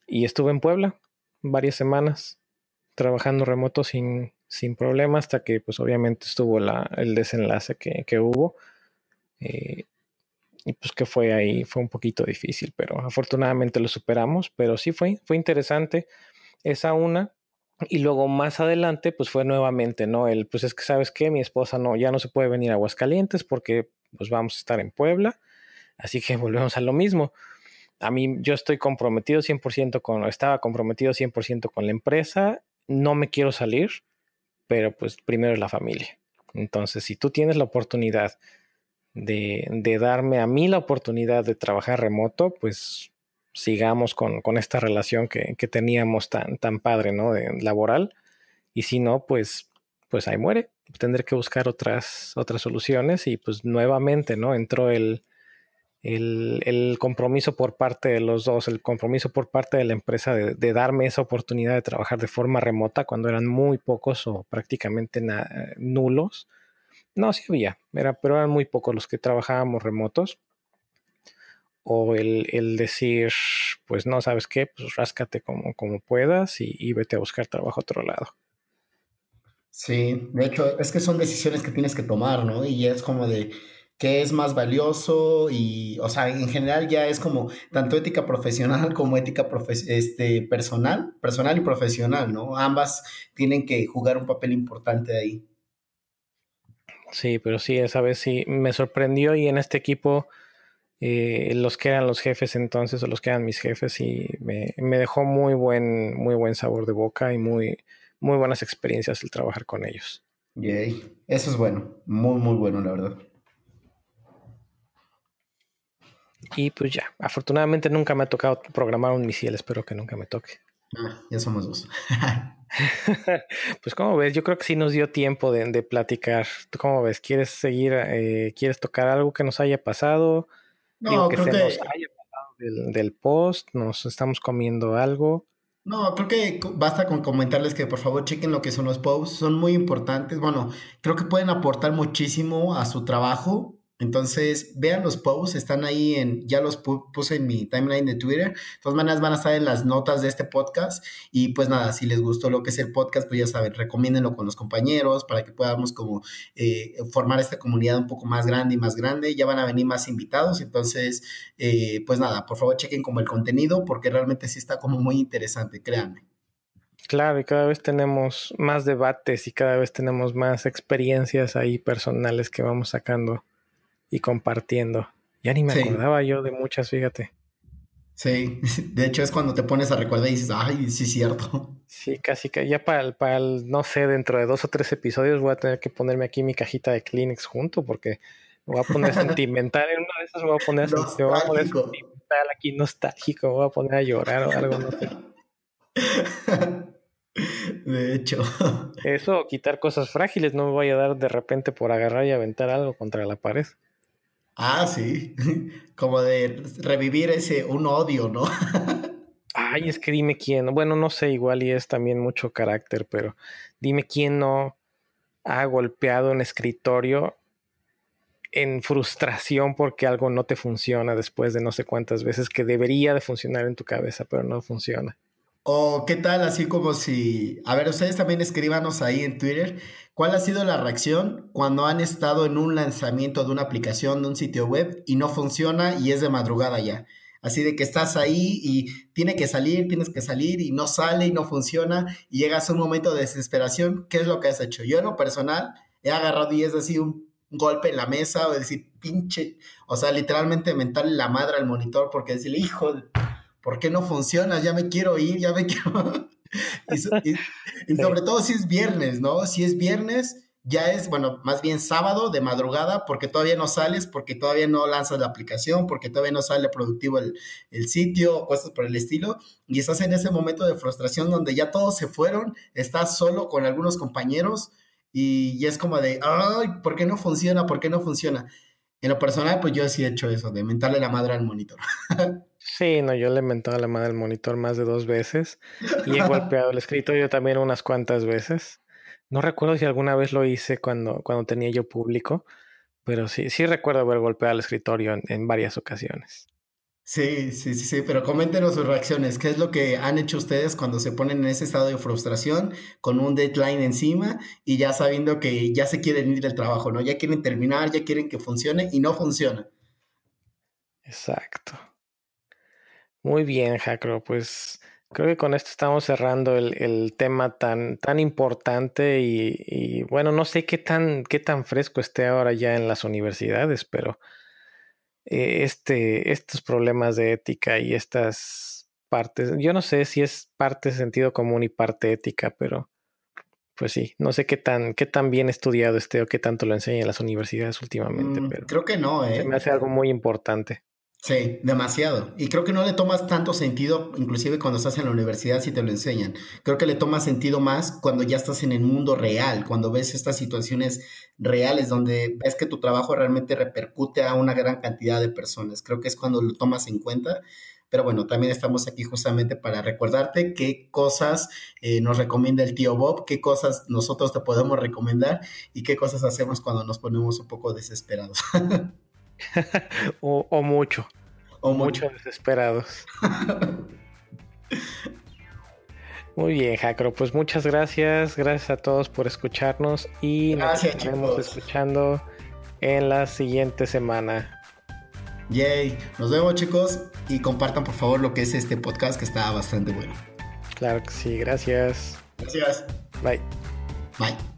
Y estuve en Puebla varias semanas trabajando remoto sin, sin problema hasta que pues obviamente estuvo el desenlace que, que hubo. Eh, y pues que fue ahí, fue un poquito difícil, pero afortunadamente lo superamos, pero sí fue, fue interesante esa una. Y luego más adelante, pues fue nuevamente, ¿no? El, pues es que sabes que mi esposa no, ya no se puede venir a Aguascalientes porque pues vamos a estar en Puebla, así que volvemos a lo mismo. A mí yo estoy comprometido 100% con, estaba comprometido 100% con la empresa, no me quiero salir, pero pues primero es la familia. Entonces, si tú tienes la oportunidad de, darme a mí la oportunidad de trabajar remoto, pues sigamos con, esta relación que, teníamos tan, tan padre, ¿no? De, laboral. Y si no, pues, pues ahí muere. Tendré que buscar otras, otras soluciones y pues nuevamente, ¿no? Entró el, el, compromiso por parte de los dos, el compromiso por parte de la empresa de, darme esa oportunidad de trabajar de forma remota cuando eran muy pocos o prácticamente nulos no, sí había, era, pero eran muy pocos los que trabajábamos remotos. O el, decir, pues no, ¿sabes qué? Pues ráscate como, como puedas y, vete a buscar trabajo a otro lado. Sí, de hecho, es que son decisiones que tienes que tomar, ¿no? Y es como de qué es más valioso y, o sea, en general ya es como tanto ética profesional como ética este, personal, personal y profesional, ¿no? Ambas tienen que jugar un papel importante ahí. Sí, pero sí, esa vez sí me sorprendió y en este equipo eh, los que eran los jefes entonces o los que eran mis jefes y me, dejó muy buen, muy buen sabor de boca y muy, muy buenas experiencias el trabajar con ellos. Yay. Eso es bueno, muy, muy bueno, la verdad. Y pues ya, afortunadamente nunca me ha tocado programar un misil, espero que nunca me toque. Ah, ya somos dos. pues como ves, yo creo que sí nos dio tiempo de, platicar. ¿Tú cómo ves? ¿Quieres seguir, eh, quieres tocar algo que nos haya pasado? No, creo que, nos haya pasado del, post, nos estamos comiendo algo. No, creo que basta con comentarles que por favor chequen lo que son los posts, son muy importantes. Bueno, creo que pueden aportar muchísimo a su trabajo entonces, vean los posts, están ahí en, ya los puse en mi timeline de Twitter. De todas maneras, van a estar en las notas de este podcast. Y pues nada, si les gustó lo que es el podcast, pues ya saben, recomiéndenlo con los compañeros para que podamos como eh, formar esta comunidad un poco más grande y más grande. Ya van a venir más invitados. Entonces, eh, pues nada, por favor chequen como el contenido porque realmente sí está como muy interesante, créanme. Claro, y cada vez tenemos más debates y cada vez tenemos más experiencias ahí personales que vamos sacando y compartiendo. Ya ni me acordaba yo de muchas, fíjate. Sí, de hecho es cuando te pones a recordar y dices, ay, sí es cierto. Sí, casi que ya para el, para el, no sé, dentro de dos o tres episodios voy a tener que ponerme aquí mi cajita de Kleenex junto porque me voy a poner sentimental. En una de esas me voy a poner, voy a poner sentimental aquí, nostálgico, me voy a poner a llorar o algo, no sé. De hecho. Eso, quitar cosas frágiles, no me voy a dar de repente por agarrar y aventar algo contra la pared. Ah, sí, como de revivir ese, un odio, ¿no? Ay, es que dime quién, bueno, no sé, igual y es también mucho carácter, pero dime quién no ha golpeado un escritorio en frustración porque algo no te funciona después de no sé cuántas veces que debería de funcionar en tu cabeza, pero no funciona. O qué tal, así como si, a ver, ustedes también escríbanos ahí en Twitter, ¿cuál ha sido la reacción cuando han estado en un lanzamiento de una aplicación, de un sitio web y no funciona y es de madrugada ya? Así de que estás ahí y tiene que salir, tienes que salir y no sale y no funciona y llegas a un momento de desesperación. ¿Qué es lo que has hecho? Yo en lo personal he agarrado y es así un golpe en la mesa o decir, pinche, o sea, literalmente mentarle la madre al monitor porque decirle, hijo, ¿por qué no funciona? Ya me quiero ir, ya me quiero... y, sobre todo si es viernes, ¿no? Si es viernes, ya es, bueno, más bien sábado de madrugada, porque todavía no sales, porque todavía no lanzas la aplicación, porque todavía no sale productivo el, el sitio, cosas por el estilo, y estás en ese momento de frustración donde ya todos se fueron, estás solo con algunos compañeros y, y es como de, ay, ¿por qué no funciona? ¿Por qué no funciona? En lo personal, pues yo sí he hecho eso, de mentarle la madre al monitor. Sí, no, yo le he mentado la madre al monitor más de dos veces y he golpeado el escritorio también unas cuantas veces. No recuerdo si alguna vez lo hice cuando, cuando tenía yo público, pero sí, sí recuerdo haber golpeado el escritorio en, varias ocasiones. Sí, sí, sí, sí, pero coméntenos sus reacciones. ¿Qué es lo que han hecho ustedes cuando se ponen en ese estado de frustración con un deadline encima y ya sabiendo que ya se quieren ir del trabajo, ¿no? Ya quieren terminar, ya quieren que funcione y no funciona. Exacto. Muy bien, Jacro. Pues creo que con esto estamos cerrando el, tema tan, tan importante y, bueno, no sé qué tan, qué tan fresco esté ahora ya en las universidades, pero eh, este, estos problemas de ética y estas partes, yo no sé si es parte de sentido común y parte ética, pero pues sí, no sé qué tan, qué tan bien estudiado esté o qué tanto lo enseñan las universidades últimamente, mm, pero creo que no, ¿eh? me hace algo muy importante. Sí, demasiado. Y creo que no le tomas tanto sentido, inclusive cuando estás en la universidad, si te lo enseñan. Creo que le toma sentido más cuando ya estás en el mundo real, cuando ves estas situaciones reales, donde ves que tu trabajo realmente repercute a una gran cantidad de personas. Creo que es cuando lo tomas en cuenta. Pero bueno, también estamos aquí justamente para recordarte qué cosas eh, nos recomienda el tío Bob, qué cosas nosotros te podemos recomendar y qué cosas hacemos cuando nos ponemos un poco desesperados. o, mucho. O mucho desesperados. Muy bien, Jacro. Pues muchas gracias. Gracias a todos por escucharnos y nos estaremos escuchando en la siguiente semana. Yay. Nos vemos, chicos. Y compartan, por favor, lo que es este podcast que está bastante bueno. Claro que sí. Gracias. Gracias. Bye. Bye.